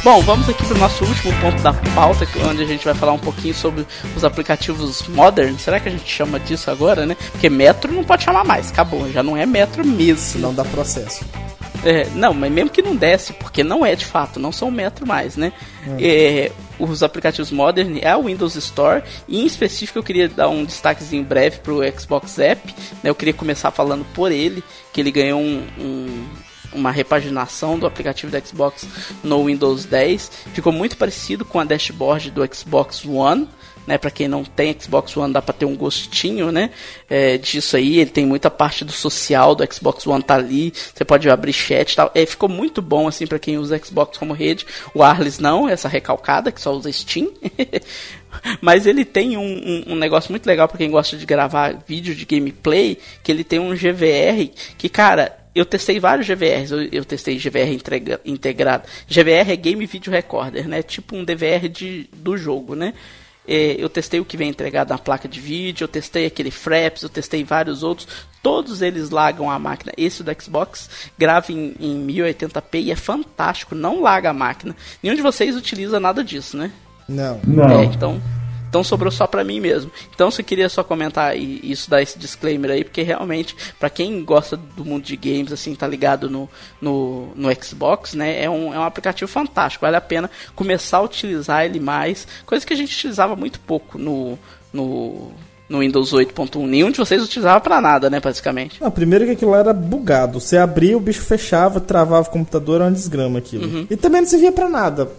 Bom, vamos aqui para o nosso último ponto da pauta, que- onde a gente vai falar um pouquinho sobre os aplicativos modern. Será que a gente chama disso agora, né? Porque Metro não pode chamar mais, acabou, já não é Metro mesmo. Senão dá processo. É, não, mas mesmo que não desse, porque não é de fato, não são Metro mais, né? É, os aplicativos modern é o Windows Store, e em específico eu queria dar um destaquezinho breve pro Xbox App, né? Eu queria começar falando por ele, que ele ganhou um- um, uma repaginação do aplicativo da Xbox no Windows 10. Ficou muito parecido com a dashboard do Xbox One. Né, para quem não tem Xbox One dá para ter um gostinho, né, é, disso aí. Ele tem muita parte do social do Xbox One tá ali. Você pode abrir chat e tal. É, ficou muito bom assim para quem usa Xbox como rede. O Arles não, essa recalcada que só usa Steam. Mas ele tem um, um- um negócio muito legal para quem gosta de gravar vídeo de gameplay, que ele tem um GVR que, cara, eu testei vários GVRs, eu, eu testei GVR entrega- integrado. GVR é Game Video Recorder, né? Tipo um DVR de, do jogo, né? É, eu testei o que vem entregado na placa de vídeo, eu testei aquele Fraps, eu testei vários outros. Todos eles lagam a máquina. Esse do Xbox grava em, em 1080p e é fantástico, não laga a máquina. Nenhum de vocês utiliza nada disso, né? Não. Não. É, então, então sobrou só pra mim mesmo. Então, se queria só comentar e isso, dar esse disclaimer aí, porque realmente, pra quem gosta do mundo de games, assim, tá ligado no, no, no Xbox, né, é um, é um aplicativo fantástico. Vale a pena começar a utilizar ele mais, coisa que a gente utilizava muito pouco no, no, no Windows 8.1. Nenhum de vocês utilizava pra nada, né, basicamente. Não, primeiro que aquilo lá era bugado. Você abria, o bicho fechava, travava o computador, era uma desgrama aquilo. E também não servia pra nada.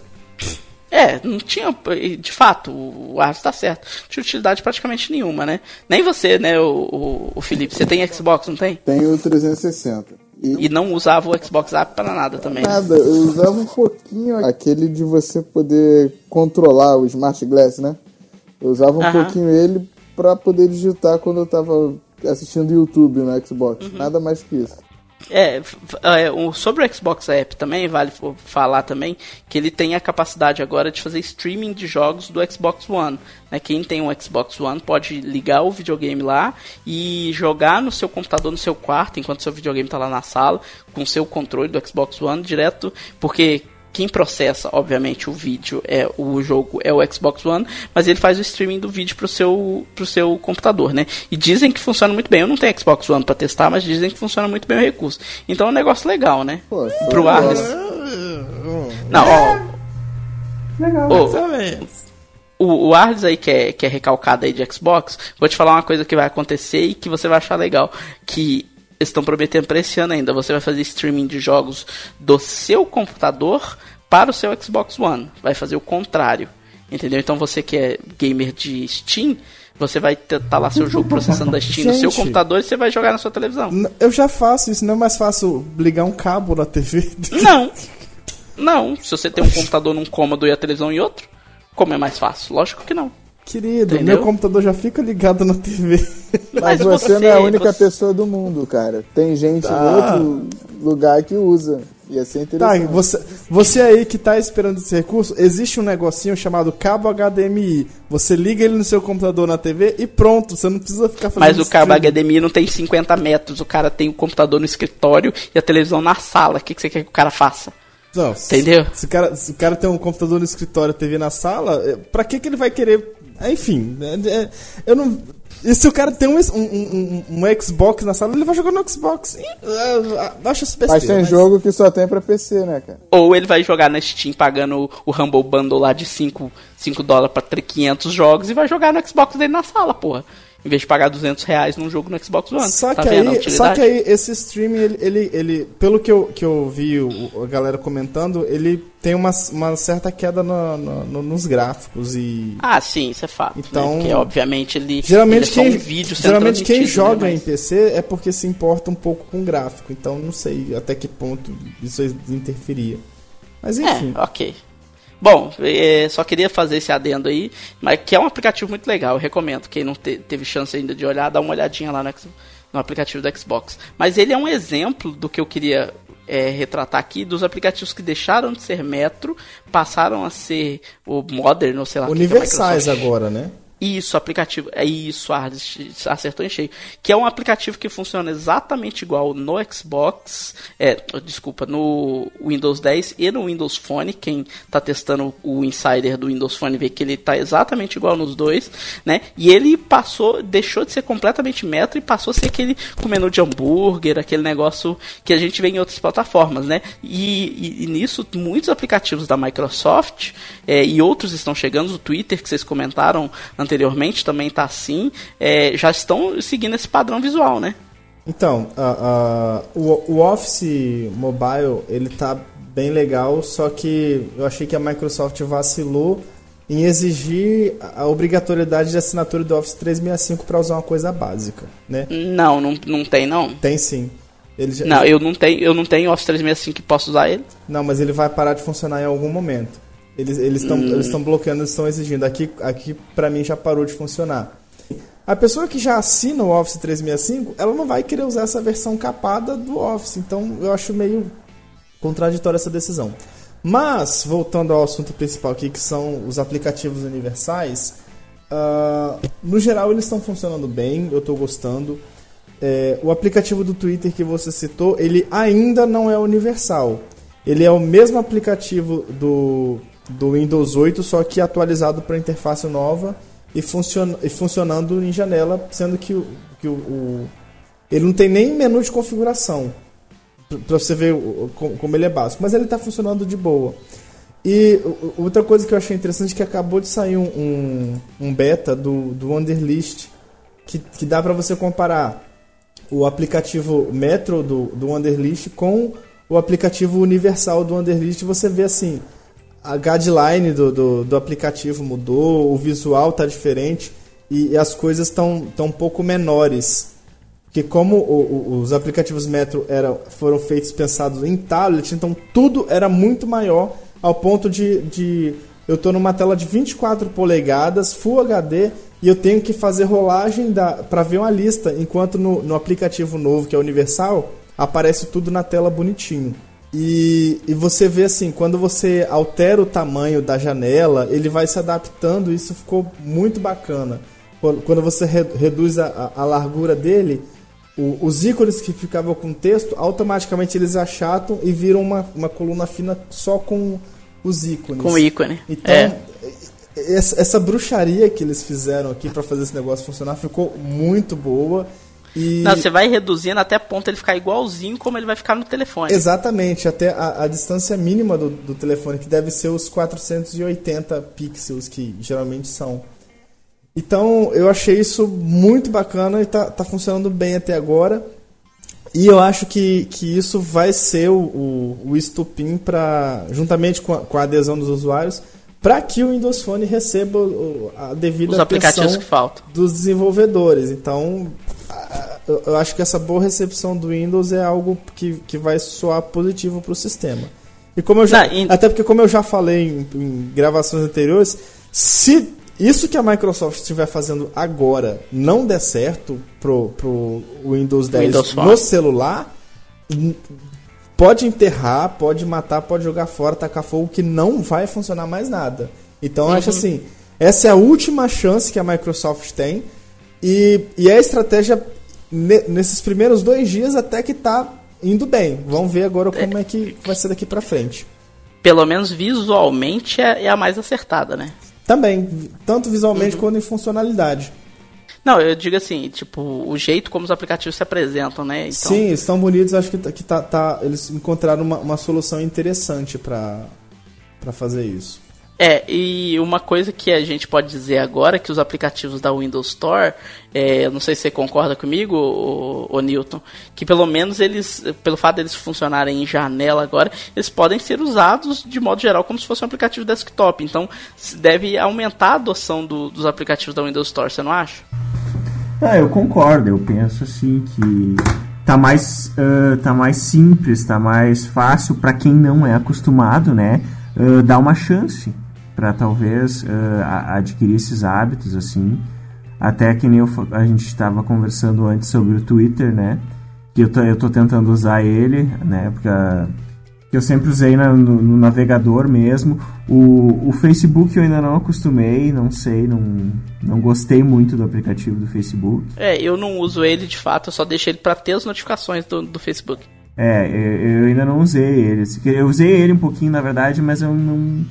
É, não tinha, de fato, o Ars tá certo. Não tinha utilidade praticamente nenhuma, né? Nem você, né, o, o, Felipe. Você tem Xbox, não tem? Tenho o 360. E, E não usava o Xbox App para nada também. né? nada, eu usava um pouquinho aquele de você poder controlar o Smart Glass, né? Eu usava um Aham. pouquinho ele pra poder digitar quando eu tava assistindo YouTube no Xbox. Uhum. Nada mais que isso. É, é, sobre o Xbox App também, vale falar também que ele tem a capacidade agora de fazer streaming de jogos do Xbox One. Né? Quem tem um Xbox One pode ligar o videogame lá e jogar no seu computador, no seu quarto, enquanto seu videogame está lá na sala, com o seu controle do Xbox One direto, porque quem processa, obviamente, o vídeo é o jogo é o Xbox One, mas ele faz o streaming do vídeo pro seu pro seu computador, né? E dizem que funciona muito bem. Eu não tenho Xbox One para testar, mas dizem que funciona muito bem o recurso. Então é um negócio legal, né? Pô, Pro pô, Arles. Não, ó, Legal. O, o Arles aí que é, que é recalcado aí de Xbox, vou te falar uma coisa que vai acontecer e que você vai achar legal. Que estão prometendo para esse ano ainda. Você vai fazer streaming de jogos do seu computador para o seu Xbox One. Vai fazer o contrário. Entendeu? Então você que é gamer de Steam, você vai estar lá seu jogo processando da Steam no seu Gente. computador e você vai jogar na sua televisão. Eu já faço isso, não é mais fácil ligar um cabo na TV? Não. Não. Se você tem um computador num cômodo e a televisão em outro, como é mais fácil? Lógico que não. Querido, Entendeu? meu computador já fica ligado na TV. Mas você, não é a única você- pessoa do mundo, cara. Tem gente Tá. em outro lugar que usa. Ia ser Tá, interessante. você, você aí que tá esperando esse recurso, existe um negocinho chamado cabo HDMI. Você liga ele no seu computador na TV e pronto, você não precisa ficar fazendo Mas o cabo streaming. HDMI não tem 50 metros. O cara tem o computador no escritório e a televisão na sala. O que, que você quer que o cara faça? Não, se- Entendeu? Se o, cara, se o cara tem um computador no escritório, TV na sala, é, pra que, que ele vai querer. É, Enfim, é, é, eu não. E se o cara tem um, um, um- um Xbox na sala, ele vai jogar no Xbox. E, é, acho isso besteira. Mas tem jogo que só tem pra PC, né, cara? Ou ele vai jogar na Steam pagando o, Humble Bundle lá de 5, 5 dólares pra ter 500 jogos e vai jogar no Xbox dele na sala, porra. Em vez de pagar 200 reais num jogo no Xbox One. Só, tá que aí, só que aí, esse streaming, ele, ele, ele- pelo que eu, que eu vi o- a galera comentando, ele tem uma, uma certa queda no- no- no- nos gráficos e. Ah, sim, isso é fato. Então, né? Porque, obviamente, ele, Geralmente, ele é quem, um vídeo geralmente quem transmitido, joga né? em PC é porque se importa um pouco com o gráfico, então não sei até que ponto isso interferia. Mas enfim. É, ok. Bom, é, só queria fazer esse adendo aí, mas que é um aplicativo muito legal, eu recomendo. Quem não te- teve chance ainda de olhar, dá uma olhadinha lá no, no aplicativo do Xbox. Mas ele é um exemplo do que eu queria é, retratar aqui, dos aplicativos que deixaram de ser Metro, passaram a ser o Modern, ou sei lá. o que Universais Microsoft- agora, né? Isso, aplicativo. É isso, Arles, acertou em cheio. Que é um aplicativo que funciona exatamente igual no Xbox, é, desculpa, no Windows 10 e no Windows Phone. Quem tá testando o Insider do Windows Phone vê que ele tá exatamente igual nos dois, né? E ele passou, deixou de ser completamente metro e passou a ser aquele com menu de hambúrguer, aquele negócio que a gente vê em outras plataformas, né? E, e- e nisso, muitos aplicativos da Microsoft é, e outros estão chegando, o Twitter que vocês comentaram anteriormente também tá assim, é, já estão seguindo esse padrão visual, né? Então, a- a- o, o Office Mobile, ele tá bem legal, só que eu achei que a Microsoft vacilou em exigir a a obrigatoriedade de assinatura do Office 365 para usar uma coisa básica, né? Não, não, não tem não. Tem sim. Ele já- Não, eu não tenho, eu não tenho Office 365 que posso usar ele. Não, mas ele vai parar de funcionar em algum momento. Eles eles estão eles estão bloqueando, eles estão exigindo. Aqui aqui para mim já parou de funcionar. A pessoa que já assina o Office 365, ela não vai querer usar essa versão capada do Office. Então eu acho meio contraditória essa decisão. Mas, voltando ao assunto principal aqui, que são os aplicativos universais, ah, no geral eles estão funcionando bem, eu estou gostando. É, o aplicativo do Twitter que você citou, ele ainda não é universal. Ele é o mesmo aplicativo do, do Windows 8, só que atualizado para interface nova e, funcion, e funcionando em janela, sendo que, o, que o, o- ele não tem nem menu de configuração para você ver o- como ele é básico, mas ele está funcionando de boa. E outra coisa que eu achei interessante é que acabou de sair um, um, um beta do, do Wanderlist que, que dá para você comparar o aplicativo Metro do, do Wanderlist com o aplicativo universal do Wanderlist. Você vê assim, a guideline do, do, do aplicativo mudou, o visual tá diferente e, e as coisas estão tão um pouco menores. Porque como o- o- os aplicativos Metro eram, foram feitos pensados em tablet, então tudo era muito maior ao ponto de, de eu estou numa tela de 24 polegadas, Full HD, e eu tenho que fazer rolagem para ver uma lista, enquanto no, no aplicativo novo, que é Universal, aparece tudo na tela bonitinho. E, e você vê assim, quando você altera o tamanho da janela, ele vai se adaptando, isso ficou muito bacana. Quando quando você re- reduz a, a- largura dele, o- os ícones que ficavam com texto, automaticamente eles achatam e viram uma, uma coluna fina só com os ícones. Com ícone. Então, É. essa, essa bruxaria que eles fizeram aqui pra fazer esse negócio funcionar ficou muito boa. E Não, você vai reduzindo até ponto ele ficar igualzinho como ele vai ficar no telefone. Exatamente, até a, a distância mínima do, do telefone, que deve ser os 480 pixels, que geralmente são. Então, eu achei isso muito bacana e tá, tá funcionando bem até agora. E eu acho que, que isso vai ser o, o, o estupim para, juntamente com a, com a adesão dos usuários, para que o Windows Phone receba a devida Os aplicativos que faltam. dos desenvolvedores. Então, eu acho que essa boa recepção do Windows é algo que, que vai soar positivo para o sistema. E como eu já, Não, e- até porque como eu já falei em, em gravações anteriores, se isso que a Microsoft estiver fazendo agora não der certo pro, pro Windows 10 Windows no celular, pode enterrar, pode matar, pode jogar fora, tacar fogo, que não vai funcionar mais nada. Então eu Uhum. acho assim, essa é a última chance que a Microsoft tem e, e é a estratégia ne- nesses primeiros dois dias até que tá indo bem. Vamos ver agora como é que vai ser daqui pra frente. Pelo menos visualmente é, é a mais acertada, né? Também, tanto visualmente Uhum. quanto em funcionalidade. Não, eu digo assim, tipo, o jeito como os aplicativos se apresentam, né? Então, Sim, estão bonitos, acho que, tá- que tá, tá- eles encontraram uma, uma solução interessante pra fazer isso. É, e uma coisa que a gente pode dizer agora é que os aplicativos da Windows Store, é, não sei se você concorda comigo, o, Newton, que pelo menos eles, pelo fato deles funcionarem em janela agora, eles podem ser usados de modo geral como se fosse um aplicativo desktop. Então deve aumentar a adoção do- dos aplicativos da Windows Store, você não acha? Ah, eu concordo, eu penso assim que tá mais, ah, tá mais simples, tá mais fácil para quem não é acostumado, né? ah, dar uma chance para talvez a- adquirir esses hábitos assim. Até que nem eu a gente estava conversando antes sobre o Twitter, né? Que eu tô, eu tô tentando usar ele, né? Porque ah, que eu sempre usei na- no, no navegador mesmo. O, o Facebook eu ainda não acostumei, não sei, não, não gostei muito do aplicativo do Facebook. É, eu não uso ele de fato, eu só deixo ele para ter as notificações do, do Facebook. É, eu, eu ainda não usei ele. Eu usei ele um pouquinho, na verdade, mas eu não.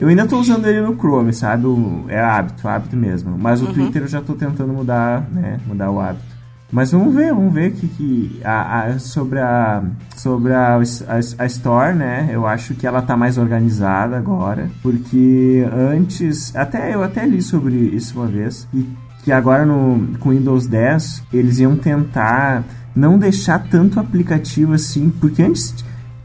Eu ainda tô usando ele no Chrome, sabe? O- É hábito, hábito mesmo. Mas o Twitter eu já tô tentando mudar, né? Mudar o hábito. Mas vamos ver, vamos ver que, que a, a- sobre a sobre a, a, a Store, né? Eu acho que ela tá mais organizada agora, porque antes, até eu até li sobre isso uma vez, e que agora no com Windows 10 eles iam tentar não deixar tanto aplicativo assim, porque antes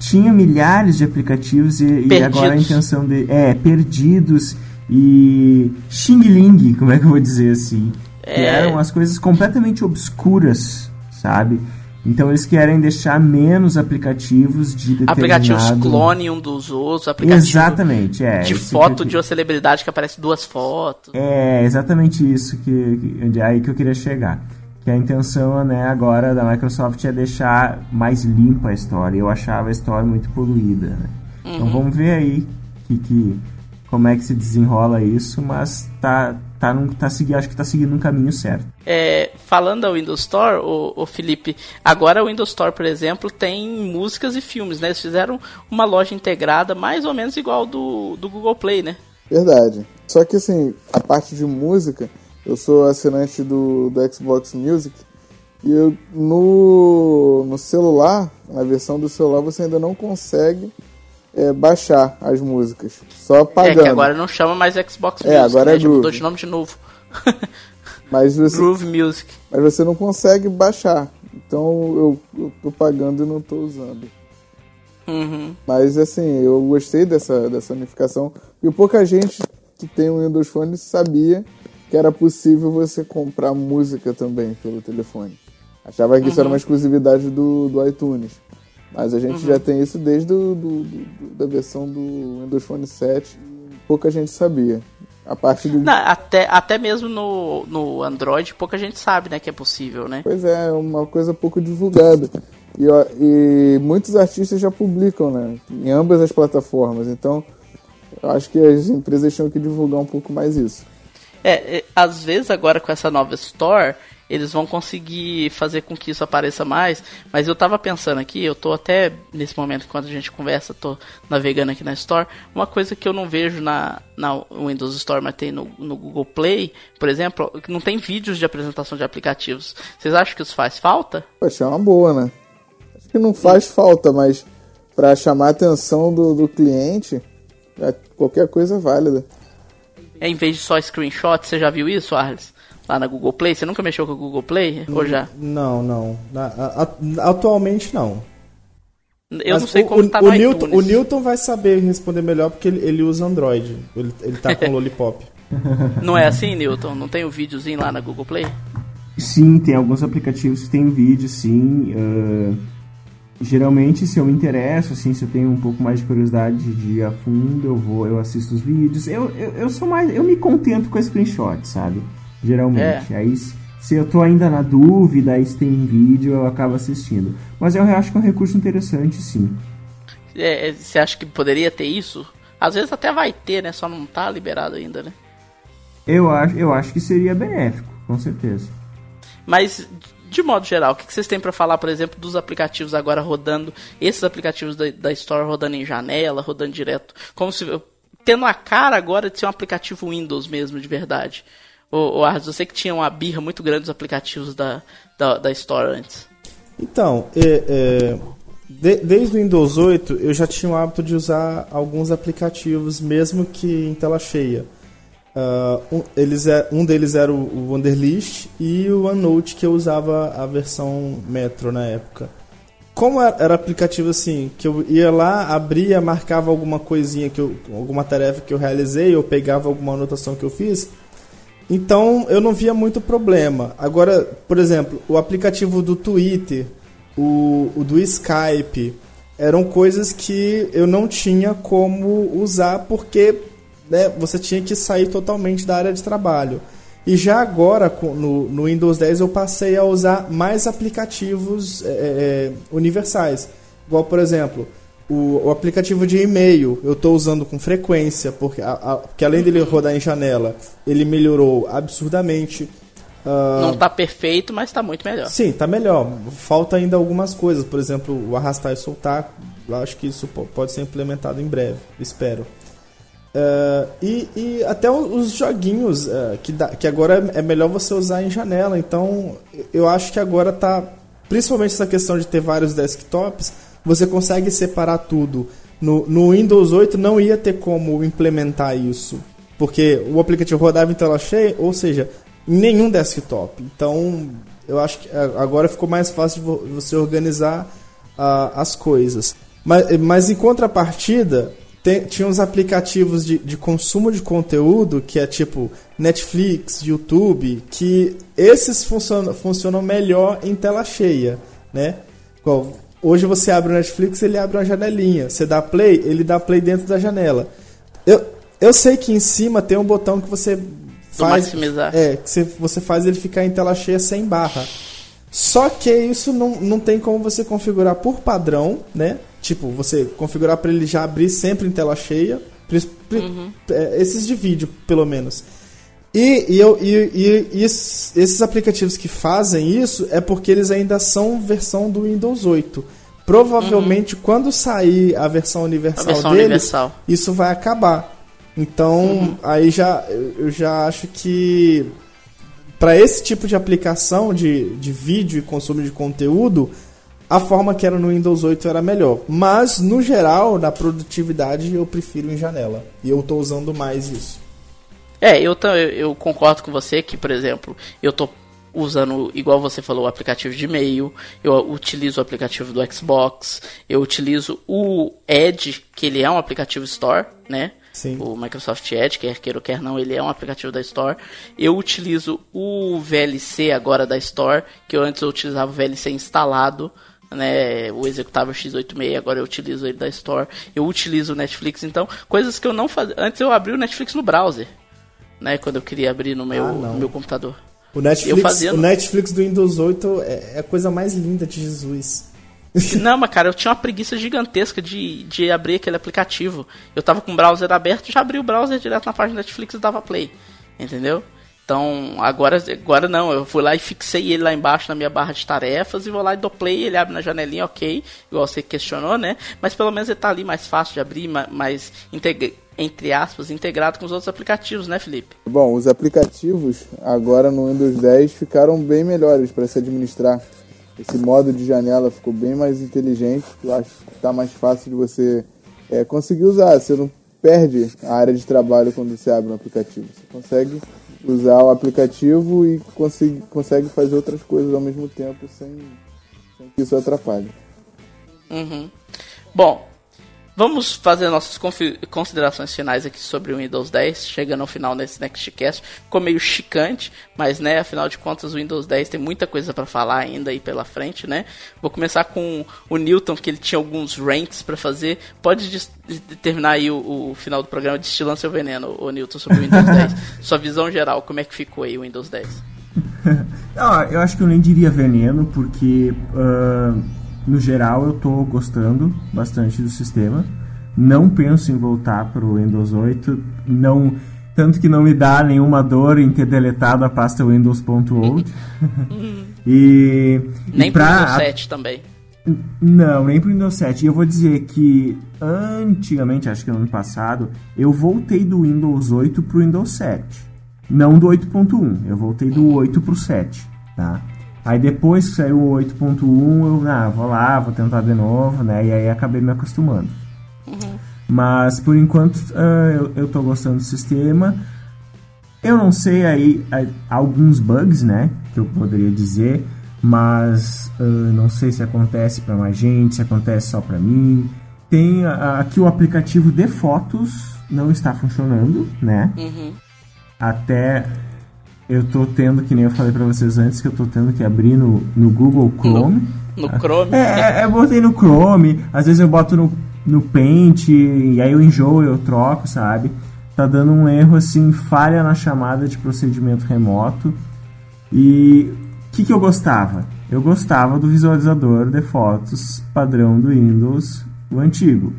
tinha milhares de aplicativos e, e agora a intenção de é perdidos e Xing Ling, como é que eu vou dizer assim? Que É. eram as coisas completamente obscuras, sabe? Então eles querem deixar menos aplicativos de determinado... Aplicativos clone um dos outros, aplicativos Exatamente, é. de foto tipo- de uma celebridade que aparece duas fotos. É exatamente isso que, que aí que eu queria chegar. Que a intenção, né, agora da Microsoft é deixar mais limpa a história. Eu achava a história muito poluída, né? Então vamos ver aí que, que como é que se desenrola isso, mas tá tá num, tá seguindo, acho que tá seguindo um caminho certo. É, falando da Windows Store, o, o Felipe, agora o Windows Store, por exemplo, tem músicas e filmes, né? Eles fizeram uma loja integrada mais ou menos igual do, do Google Play, né? Verdade. Só que assim, a parte de música, eu sou assinante do, do Xbox Music e eu, no, no celular, na versão do celular, você ainda não consegue é, baixar as músicas. Só pagando. É, que agora não chama mais Xbox É, Music, agora né? é Já mudou Groove. de nome de novo. Mas você, Groove Music. mas você não consegue baixar. Então eu, eu tô pagando e não tô usando. Uhum. Mas assim, eu gostei dessa, dessa unificação. E pouca gente que tem um Windows Phone sabia que era possível você comprar música também pelo telefone. Achava que isso era uma exclusividade do, do iTunes. Mas a gente já tem isso desde do, do- do- da versão do Windows Phone 7. Pouca gente sabia. A parte do. Não, até, até mesmo no, no Android, pouca gente sabe, né, que é possível, né? Pois é, é uma coisa pouco divulgada. E, ó, e muitos artistas já publicam, né? Em ambas as plataformas. Então, eu acho que as empresas tinham que divulgar um pouco mais isso. É, é, às vezes agora com essa nova Store, eles vão conseguir fazer com que isso apareça mais. Mas eu tava pensando aqui, eu tô até nesse momento enquanto a gente conversa, tô navegando aqui na Store. Uma coisa que eu não vejo na, na Windows Store, mas tem no, no Google Play, por exemplo, não tem vídeos de apresentação de aplicativos. Vocês acham que isso faz falta? Poxa, é uma boa, né? Acho que não faz falta, mas para chamar a atenção do, do cliente, é, qualquer coisa é válida. É em vez de só screenshot, você já viu isso, Arles? Lá na Google Play? Você nunca mexeu com o Google Play? Ou já? Não, não. A- a- atualmente não. Eu Mas não sei o, como o, tá o Newton, o Newton vai saber responder melhor porque ele, ele usa Android. Ele, ele tá com Lollipop. Não é assim, Newton? Não tem o videozinho lá na Google Play? Sim, tem alguns aplicativos que tem vídeo, sim. ah, geralmente, se eu me interesso, assim, se eu tenho um pouco mais de curiosidade de ir a fundo, eu vou, eu assisto os vídeos. Eu, eu, eu sou mais, eu me contento com screenshot, sabe? Geralmente. Aí, se- se eu tô ainda na dúvida, aí se tem um vídeo, eu acabo assistindo. Mas eu acho que é um recurso interessante, sim. É, é, você acha que poderia ter isso? Às vezes até vai ter, né? Só não tá liberado ainda, né? Eu acho, eu acho que seria benéfico, com certeza. Mas, de modo geral, o que vocês têm pra falar, por exemplo, dos aplicativos agora rodando, esses aplicativos da, da Store rodando em janela, rodando direto, como se tendo a cara agora de ser um aplicativo Windows mesmo, de verdade. Ô, ô Arthur, sei que tinha uma birra muito grande dos aplicativos da, da, da Store antes. Então, é, é, de- desde o Windows 8 eu já tinha o hábito de usar alguns aplicativos, mesmo que em tela cheia. Ah, um, eles é, um deles era o, Wunderlist e o OneNote, que eu usava a versão Metro na época. Como era, era aplicativo assim, que eu ia lá, abria, marcava alguma coisinha, que eu, alguma tarefa que eu realizei, eu pegava alguma anotação que eu fiz, então eu não via muito problema. Agora, por exemplo, o aplicativo do Twitter, o, o do Skype, eram coisas que eu não tinha como usar porque né, você tinha que sair totalmente da área de trabalho. E já agora, no, no Windows 10, eu passei a usar mais aplicativos é, é, universais. Igual, por exemplo, o, o aplicativo de e-mail eu estou usando com frequência, porque, a- a- porque além dele rodar em janela, ele melhorou absurdamente. Ah, Não tá perfeito, mas tá muito melhor. Sim, tá melhor. Falta ainda algumas coisas, por exemplo, o arrastar e soltar. Eu acho que isso po- pode ser implementado em breve, espero. Eh, e, e até os joguinhos, eh, que, dá- que agora é melhor você usar em janela. Então, eu acho que agora tá. Principalmente essa questão de ter vários desktops, você consegue separar tudo. No, no Windows 8 não ia ter como implementar isso. Porque o aplicativo rodava em tela cheia, ou seja, nenhum desktop. Então, eu acho que eh, agora ficou mais fácil você organizar ah, as coisas. Mas, mas em contrapartida, tem- tinha uns aplicativos de, de consumo de conteúdo, que é tipo Netflix, YouTube, que esses funcionam, funcionam melhor em tela cheia, né? Hoje você abre o Netflix, ele abre uma janelinha. Você dá play, ele dá play dentro da janela. Eu, eu sei que em cima tem um botão que você faz. maximizar. É, que você, você faz ele ficar em tela cheia sem barra. Só que isso não, não tem como você configurar por padrão, né? Tipo, você configurar para ele já abrir sempre em tela cheia. Pri- é, esses de vídeo, pelo menos. E, e, eu, e, e- e esses, aplicativos que fazem isso é porque eles ainda são versão do Windows 8. Provavelmente, quando sair a versão universal A versão deles, universal. isso vai acabar. Então, aí já eu eu já acho que para esse tipo de aplicação de, de vídeo e consumo de conteúdo, a forma que era no Windows 8 era melhor. Mas, no geral, na produtividade, eu prefiro em janela. E eu tô usando mais isso. É, eu, eu, concordo com você que, por exemplo, eu tô usando, igual você falou, o aplicativo de e-mail, eu utilizo o aplicativo do Xbox, eu utilizo o Edge, que ele é um aplicativo Store, né? Sim. O Microsoft Edge, quer queira ou quer não, ele é um aplicativo da Store. Eu utilizo o VLC agora da Store, que eu antes eu utilizava o VLC instalado, né, o executável x86, agora eu utilizo ele da Store. Eu utilizo o Netflix, então, coisas que eu não fazia. Antes eu abri o Netflix no browser, né, quando eu queria abrir no meu, Ah, no meu computador. O Netflix, fazia- o Netflix do Windows 8 é, é a coisa mais linda de Jesus. Não, mas cara, eu tinha uma preguiça gigantesca de, de abrir aquele aplicativo. Eu tava com o browser aberto, já abri o browser direto na página da Netflix e dava play. Entendeu? Então, agora, agora não, eu fui lá e fixei ele lá embaixo na minha barra de tarefas e vou lá e dou play, ele abre na janelinha, ok, igual você questionou, né? Mas pelo menos ele tá ali mais fácil de abrir, mais entre aspas, integrado com os outros aplicativos, né, Felipe? Bom, os aplicativos agora no Windows 10 ficaram bem melhores para se administrar. Esse modo de janela ficou bem mais inteligente, eu acho que tá mais fácil de você é, conseguir usar. Você não perde a área de trabalho quando você abre um aplicativo. Você consegue usar o aplicativo e consegue, consegue fazer outras coisas ao mesmo tempo sem, sem que isso atrapalhe. Uhum. Bom, Vamos fazer nossas considerações finais aqui sobre o Windows 10, chegando ao final nesse Nextcast. Ficou meio chicante, mas né, afinal de contas o Windows 10 tem muita coisa para falar ainda aí pela frente, né? Vou começar com o Newton, que ele tinha alguns ranks para fazer. Pode terminar aí o, o, final do programa destilando seu veneno, o Newton, sobre o Windows 10. Sua visão geral, como é que ficou aí o Windows 10? Não, eu acho que eu nem diria veneno, porque... Uh no geral, eu estou gostando bastante do sistema. Não penso em voltar para o Windows 8. Não, tanto que não me dá nenhuma dor em ter deletado a pasta Windows.old. e nem para o Windows 7 também. Não, nem para o Windows 7. E eu vou dizer que antigamente, acho que no ano passado, eu voltei do Windows 8 para o Windows 7. Não do 8.1, eu voltei do 8 para o 7, tá? Aí depois que saiu o 8.1, eu ah, vou lá, vou tentar de novo, né? E aí acabei me acostumando. Uhum. Mas por enquanto uh, eu, eu tô gostando do sistema. Eu não sei aí alguns bugs, né? Que eu poderia dizer, mas uh, não sei se acontece para mais gente, se acontece só para mim. Tem uh, aqui o aplicativo de fotos não está funcionando, né? Uhum. Até eu tô tendo, que nem eu falei pra vocês antes, que eu tô tendo que abrir no, no Google Chrome. No, no Chrome? É, é, eu botei no Chrome, às vezes eu boto no, no Paint, e aí eu enjoo, eu troco, sabe? Tá dando um erro assim, falha na chamada de procedimento remoto. E o que, que eu gostava? Eu gostava do visualizador de fotos padrão do Windows, o antigo.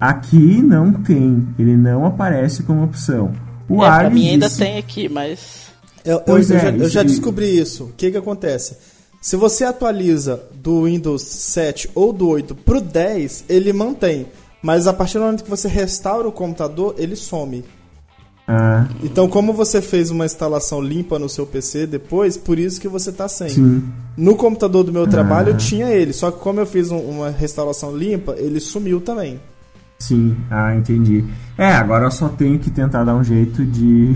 Aqui não tem, ele não aparece como opção. O é, pra mim ainda tem aqui, mas eu, eu, é, eu, já, eu já descobri isso. O que, que acontece? Se você atualiza do Windows 7 ou do 8 pro 10, ele mantém. Mas a partir do momento que você restaura o computador, ele some. Ah. Então, como você fez uma instalação limpa no seu PC depois, por isso que você tá sem. Sim. No computador do meu ah. trabalho tinha ele, só que como eu fiz um, uma restauração limpa, ele sumiu também. Sim, ah, entendi. É, agora eu só tenho que tentar dar um jeito de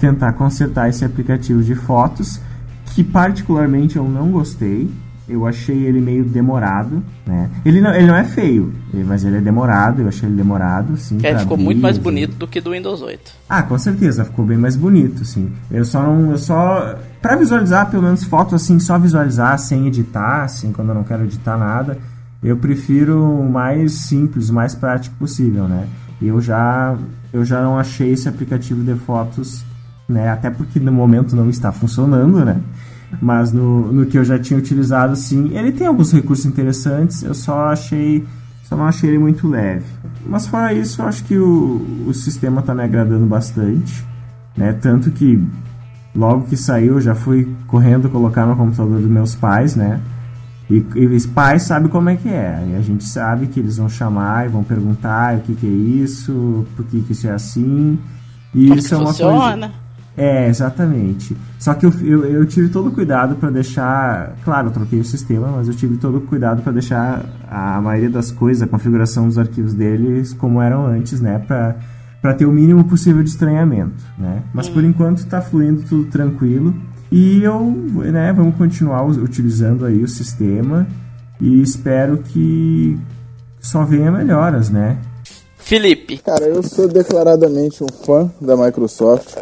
tentar consertar esse aplicativo de fotos, que particularmente eu não gostei. Eu achei ele meio demorado, né? Ele não, ele não é feio, mas ele é demorado, eu achei ele demorado, sim. É, ficou abrir, muito mais bonito do que do Windows 8. Ah, com certeza, ficou bem mais bonito, sim. Eu só não, eu só para visualizar pelo menos fotos assim, só visualizar sem editar, assim, quando eu não quero editar nada, eu prefiro o mais simples, o mais prático possível, né? Eu já eu já não achei esse aplicativo de fotos né? Até porque no momento não está funcionando, né? Mas no, no que eu já tinha utilizado, sim, ele tem alguns recursos interessantes, eu só achei, só não achei ele muito leve. Mas fora isso, eu acho que o, o sistema está me agradando bastante, né? Tanto que logo que saiu, eu já fui correndo colocar no computador dos meus pais, né? E, e os pais sabem como é que é. E a gente sabe que eles vão chamar e vão perguntar o que, que é isso, por que, que isso é assim. E como isso é uma funciona? coisa. É, exatamente. Só que eu, eu, eu tive todo o cuidado para deixar. Claro, eu troquei o sistema, mas eu tive todo o cuidado para deixar a maioria das coisas, a configuração dos arquivos deles como eram antes, né? Pra, para ter o mínimo possível de estranhamento, né? Mas por enquanto está fluindo tudo tranquilo e eu, né, vamos continuar utilizando aí o sistema e espero que só venha melhoras, né? Felipe. Cara, eu sou declaradamente um fã da Microsoft.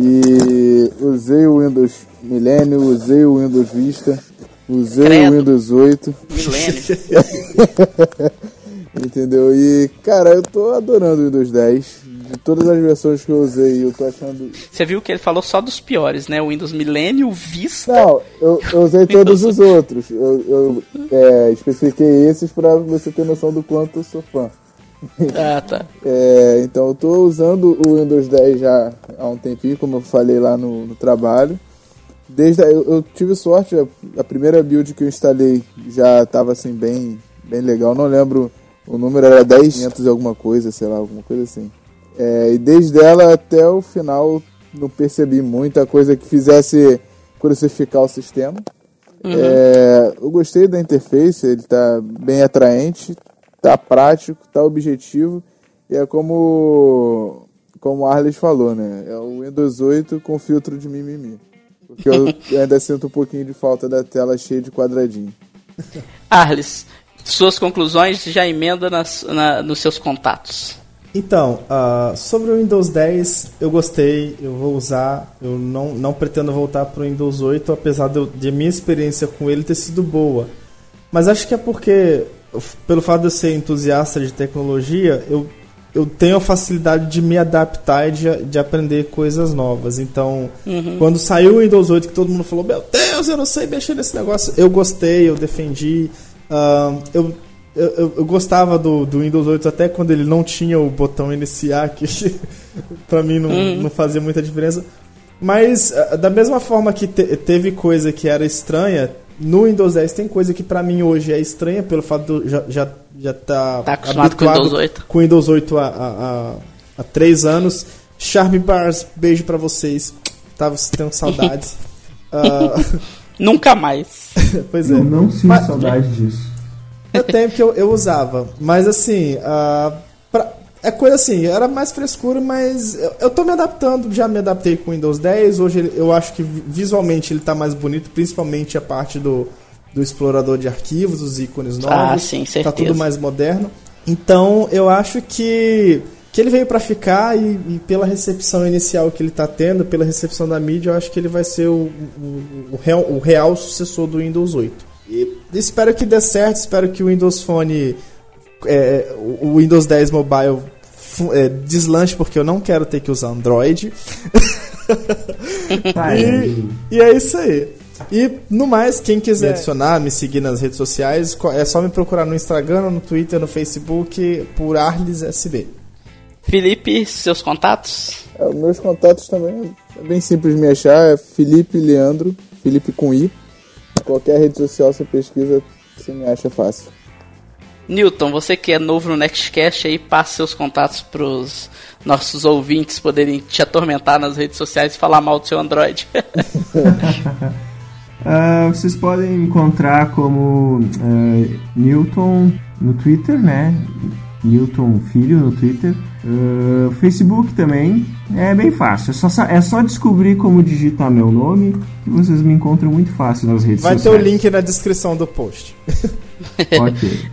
E usei o Windows Millennium, usei o Windows Vista, usei Credo. o Windows 8. Entendeu? E, cara, eu tô adorando o Windows 10. De todas as versões que eu usei, eu tô achando. Você viu que ele falou só dos piores, né? O Windows Millennium, Vista. Não, eu, eu usei todos os outros. Eu, eu é, especifiquei esses pra você ter noção do quanto eu sou fã. Ah, tá. É, então eu tô usando o Windows 10 já há um tempinho, como eu falei lá no, no trabalho. Desde eu, eu tive sorte, a, a primeira build que eu instalei já estava assim bem, bem legal. Não lembro o número era 10 e alguma coisa, sei lá, alguma coisa assim. É, e desde ela até o final não percebi muita coisa que fizesse crucificar o sistema. Uhum. É, eu gostei da interface, ele tá bem atraente, tá prático, tá objetivo e é como como o Arles falou, né? É o Windows 8 com filtro de mimimi. Porque eu ainda sinto um pouquinho de falta da tela cheia de quadradinho. Arles, suas conclusões já emenda nas, na, nos seus contatos. Então, uh, sobre o Windows 10, eu gostei, eu vou usar, eu não, não pretendo voltar para o Windows 8, apesar de, de minha experiência com ele ter sido boa. Mas acho que é porque, pelo fato de eu ser entusiasta de tecnologia, eu, eu tenho a facilidade de me adaptar e de, de aprender coisas novas. Então, Uhum. quando saiu o Windows 8, que todo mundo falou: Meu Deus, eu não sei mexer nesse negócio, eu gostei, eu defendi. Eu, eu, eu- eu gostava do, do Windows 8 até quando ele não tinha o botão iniciar, que pra mim não, Uhum. não fazia muita diferença. Mas, ah, da mesma forma que te- teve coisa que era estranha, no Windows 10 tem coisa que pra mim hoje é estranha, pelo fato de eu já, já, já tá, Tá acostumado com o Windows 8. com o Windows 8 há, há, há, há três anos. Charme Bars, beijo pra vocês. Tava tendo saudades. Ah, Nunca mais. pois é. Eu não sinto Mas- saudade disso. Eu tenho que eu, eu usava. Mas assim, pra- é coisa assim, era mais frescura, mas eu, eu tô me adaptando, já me adaptei com o Windows 10. Hoje ele- eu acho que vi- visualmente ele tá mais bonito, principalmente a parte do, do explorador de arquivos, os ícones novos. Ah, sim, Tá certeza. tudo mais moderno. Então eu acho que, que ele veio pra ficar e, e pela recepção inicial que ele tá tendo, pela recepção da mídia, eu acho que ele vai ser o, o, o real, o real sucessor do Windows 8. E espero que dê certo, espero que o Windows Phone, é, o Windows 10 Mobile é, deslanche, porque eu não quero ter que usar Android. E, e é isso aí. E no mais, quem quiser adicionar, me seguir nas redes sociais, é só me procurar no Instagram, no Twitter, no Facebook por Arles SB. Felipe, seus contatos? É, meus contatos também é bem simples de me achar, é Felipe Leandro, Felipe com I. Qualquer rede social você pesquisa, você me acha fácil. Newton, você que é novo no Nextcast aí, passe seus contatos pros nossos ouvintes poderem te atormentar nas redes sociais e falar mal do seu Android. Ah, vocês podem me encontrar como ah, Newton no Twitter, né? Newton Filho no Twitter. Ah, Facebook também. É bem fácil. É só, é só descobrir como digitar meu nome que vocês me encontram muito fácil nas redes Vai ter sociais. o link na descrição do post. Ok.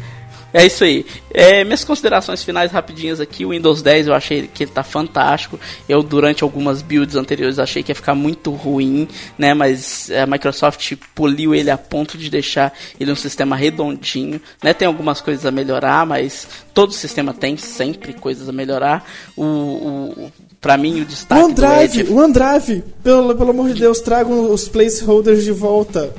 É isso aí. É, minhas considerações finais rapidinhas aqui. O Windows 10 eu achei que ele tá fantástico. Eu, durante algumas builds anteriores, achei que ia ficar muito ruim, né? Mas a Microsoft poliu ele a ponto de deixar ele um sistema redondinho, né? Tem algumas coisas a melhorar, mas todo sistema tem sempre coisas a melhorar. O, o, pra mim, o destaque O OneDrive, o OneDrive, pelo, pelo amor de Deus, tragam os placeholders de volta.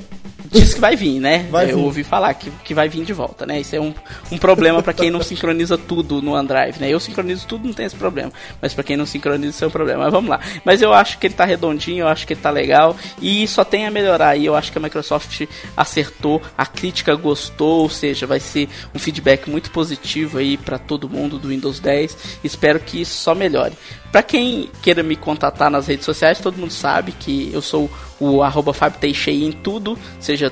Diz que vai vir, né? Vai eu vir. ouvi falar que, que vai vir de volta, né? Isso é um, um problema pra quem não sincroniza tudo no OneDrive, né? Eu sincronizo tudo, não tem esse problema. Mas pra quem não sincroniza, isso é um problema. Mas vamos lá. Mas eu acho que ele tá redondinho, eu acho que ele tá legal. E só tem a melhorar. E eu acho que a Microsoft acertou, a crítica gostou, ou seja, vai ser um feedback muito positivo aí pra todo mundo do Windows 10. Espero que isso só melhore. Pra quem queira me contatar nas redes sociais, todo mundo sabe que eu sou o arroba em tudo, seja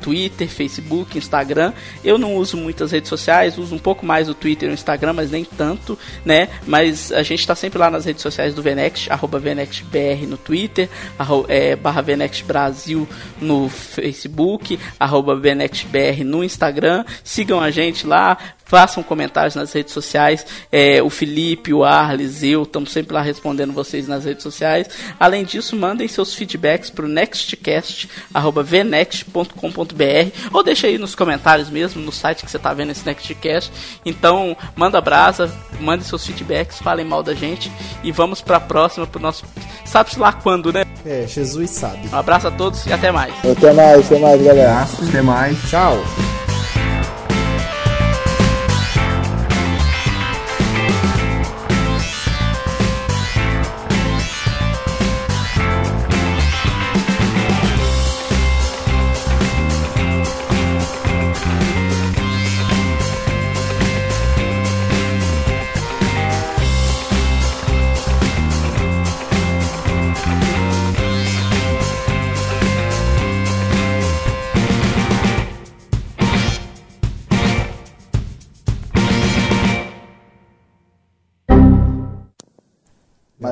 Twitter, Facebook, Instagram. Eu não uso muitas redes sociais, uso um pouco mais o Twitter e o Instagram, mas nem tanto, né? Mas a gente tá sempre lá nas redes sociais do Venext, arroba VenextBR no Twitter, arro, é, barra Venext Brasil no Facebook, arroba VenextBR no Instagram. Sigam a gente lá, façam comentários nas redes sociais. É, o Felipe, o Arles, eu estamos sempre lá respondendo vocês nas redes sociais. Além disso, mandem seus feedbacks para o nextcast.venext.com.br ou deixa aí nos comentários mesmo, no site que você está vendo esse Nextcast. Então, manda brasa, mande seus feedbacks, falem mal da gente e vamos para a próxima, para o nosso. Sabe-se lá quando, né? É, Jesus sabe. Um abraço a todos e até mais. Até mais, até mais, galera. Até mais. Tchau.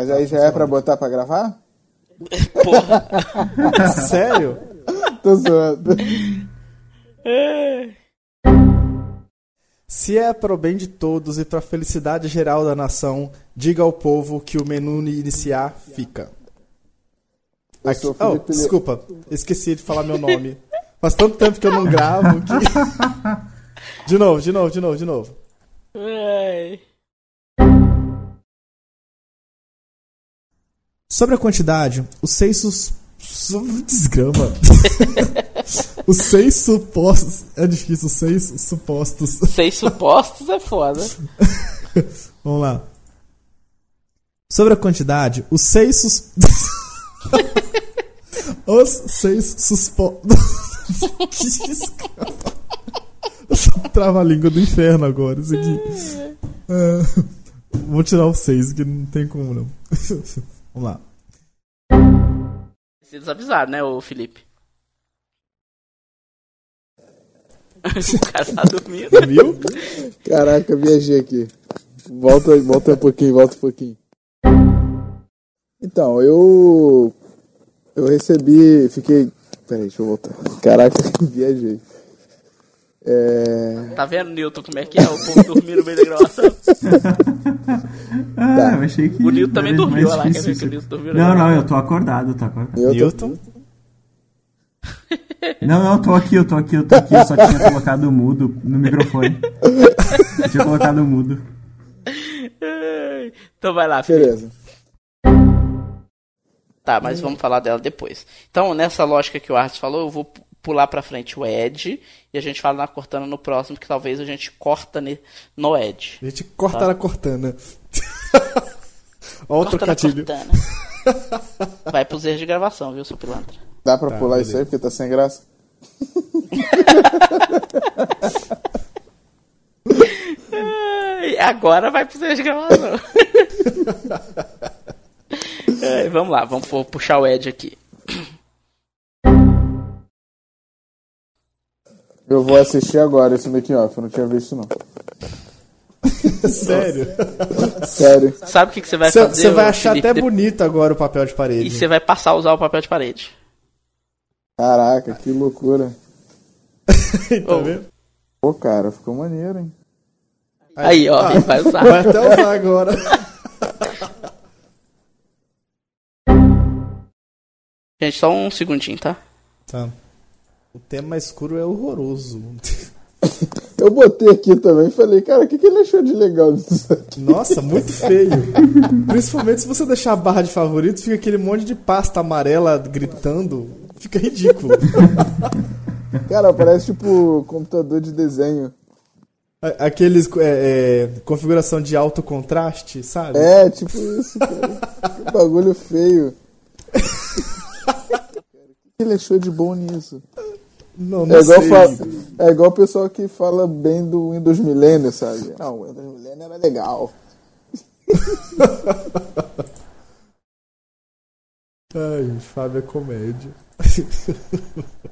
Mas tá aí já é pra botar pra gravar? Porra. Sério? Tô zoando. Se é para o bem de todos e para a felicidade geral da nação, diga ao povo que o menu iniciar fica. Eu Aqui, oh, desculpa, esqueci de falar meu nome. Faz tanto tempo que eu não gravo que. De novo, de novo, de novo, de novo. Ai. Sobre a quantidade, os seis sus... su- Desgrama. os seis supostos. É difícil, os seis supostos. Seis supostos é foda. Vamos lá. Sobre a quantidade, os seis sus... Os seis cara? Trava a língua do inferno agora, isso aqui. É, Vou tirar o seis, que não tem como não. Vamos lá. Se desavisaram, né, ô Felipe? o cara tá dormindo. Viu? Caraca, viajei aqui. Volta, volta um pouquinho, volta um pouquinho. Então, eu. Eu recebi. Fiquei. Peraí, deixa eu voltar. Caraca, viajei. É. Tá vendo, Newton, como é que é? O povo dormindo no meio da gravação. Ah, Tá. eu achei que. O Newton também dormiu, olha lá, quer ver que o isso. Newton dormiu Não, não, eu tô acordado, tô acordado. Tô- Newton? Não, não, eu tô aqui, eu tô aqui, eu tô aqui. Eu só tinha colocado mudo no microfone. Eu tinha colocado mudo. Ai. Então vai lá, Felipe. Beleza. Tá, mas vamos falar dela depois. Então, nessa lógica que o Arts falou, eu vou pular pra frente o Ed e a gente fala na Cortana no próximo, que talvez a gente corta no Ed. A gente corta na cortana. Ó o Corta na trocadilho. Cortana. Vai pros erros de gravação, viu, seu pilantra? Dá pra Tá, pular beleza. isso aí porque tá sem graça? Ai, Agora vai pros erros de gravação. Ai, vamos lá, vamos pu- puxar o Ed aqui. Eu vou assistir agora esse making off, eu não tinha visto não. Sério. Sério. Sabe o que, que você vai Você fazer? você vai achar Felipe, até de- bonito agora o papel de parede. E você vai passar a usar o papel de parede. Caraca, que loucura. tá Ô, vendo? Pô, cara, ficou maneiro, hein? Aí, ó, Ah, ele vai usar. Vai até usar agora. Gente, só um segundinho, tá? Tá. O tema escuro é horroroso. Eu botei aqui também e falei, cara, o que, que ele achou de legal disso aqui? Nossa, muito feio. Principalmente se você deixar a barra de favoritos, fica aquele monte de pasta amarela gritando. Fica ridículo. Cara, parece tipo computador de desenho. Aqueles. é, é, configuração de alto contraste, sabe? É, tipo isso, cara. Que bagulho feio. O que ele achou de bom nisso? Não, não É igual, sei. é igual o pessoal que fala bem do Windows Millennium, sabe? Não, o Windows Millennium era legal. Ai, gente, Fábio é comédia.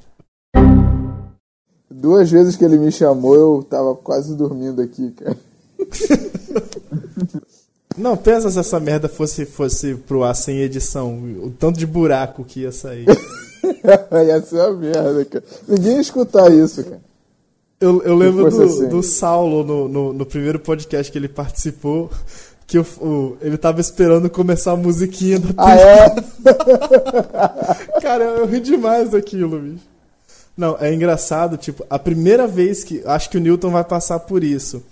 Duas vezes que ele me chamou, eu tava quase dormindo aqui, cara. Não, pensa se essa merda fosse, fosse pro ar sem edição. O tanto de buraco que ia sair. ia ser uma merda, cara. Ninguém ia escutar isso, cara. Eu, eu lembro do, assim. do Saulo no, no, no primeiro podcast que ele participou. Que o, o- ele tava esperando começar a musiquinha da Ah, é? Cara, eu, eu ri demais daquilo, bicho. Não, é engraçado, tipo, a primeira vez que. Acho que o Newton vai passar por isso.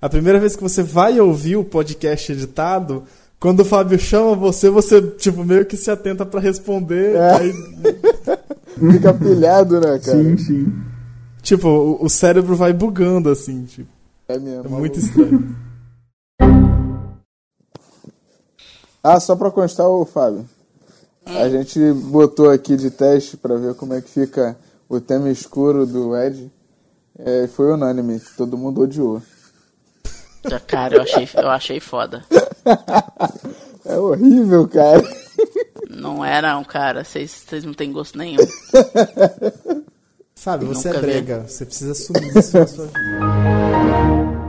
A primeira vez que você vai ouvir o podcast editado, quando o Fábio chama você, você, tipo, meio que se atenta pra responder. É. Aí, Fica pilhado, né, cara? Sim, sim. tipo, o, o cérebro vai bugando, assim, tipo. É mesmo. É muito estranho. Ah, só pra constar, ô Fábio. A gente botou aqui de teste pra ver como é que fica o tema escuro do Ed. É, foi unânime, todo mundo odiou. Cara, eu achei, eu achei foda. É horrível, cara. Não é não, cara. Vocês vocês não têm gosto nenhum. Fábio, você é Nunca vi. brega. Você precisa assumir isso na sua vida.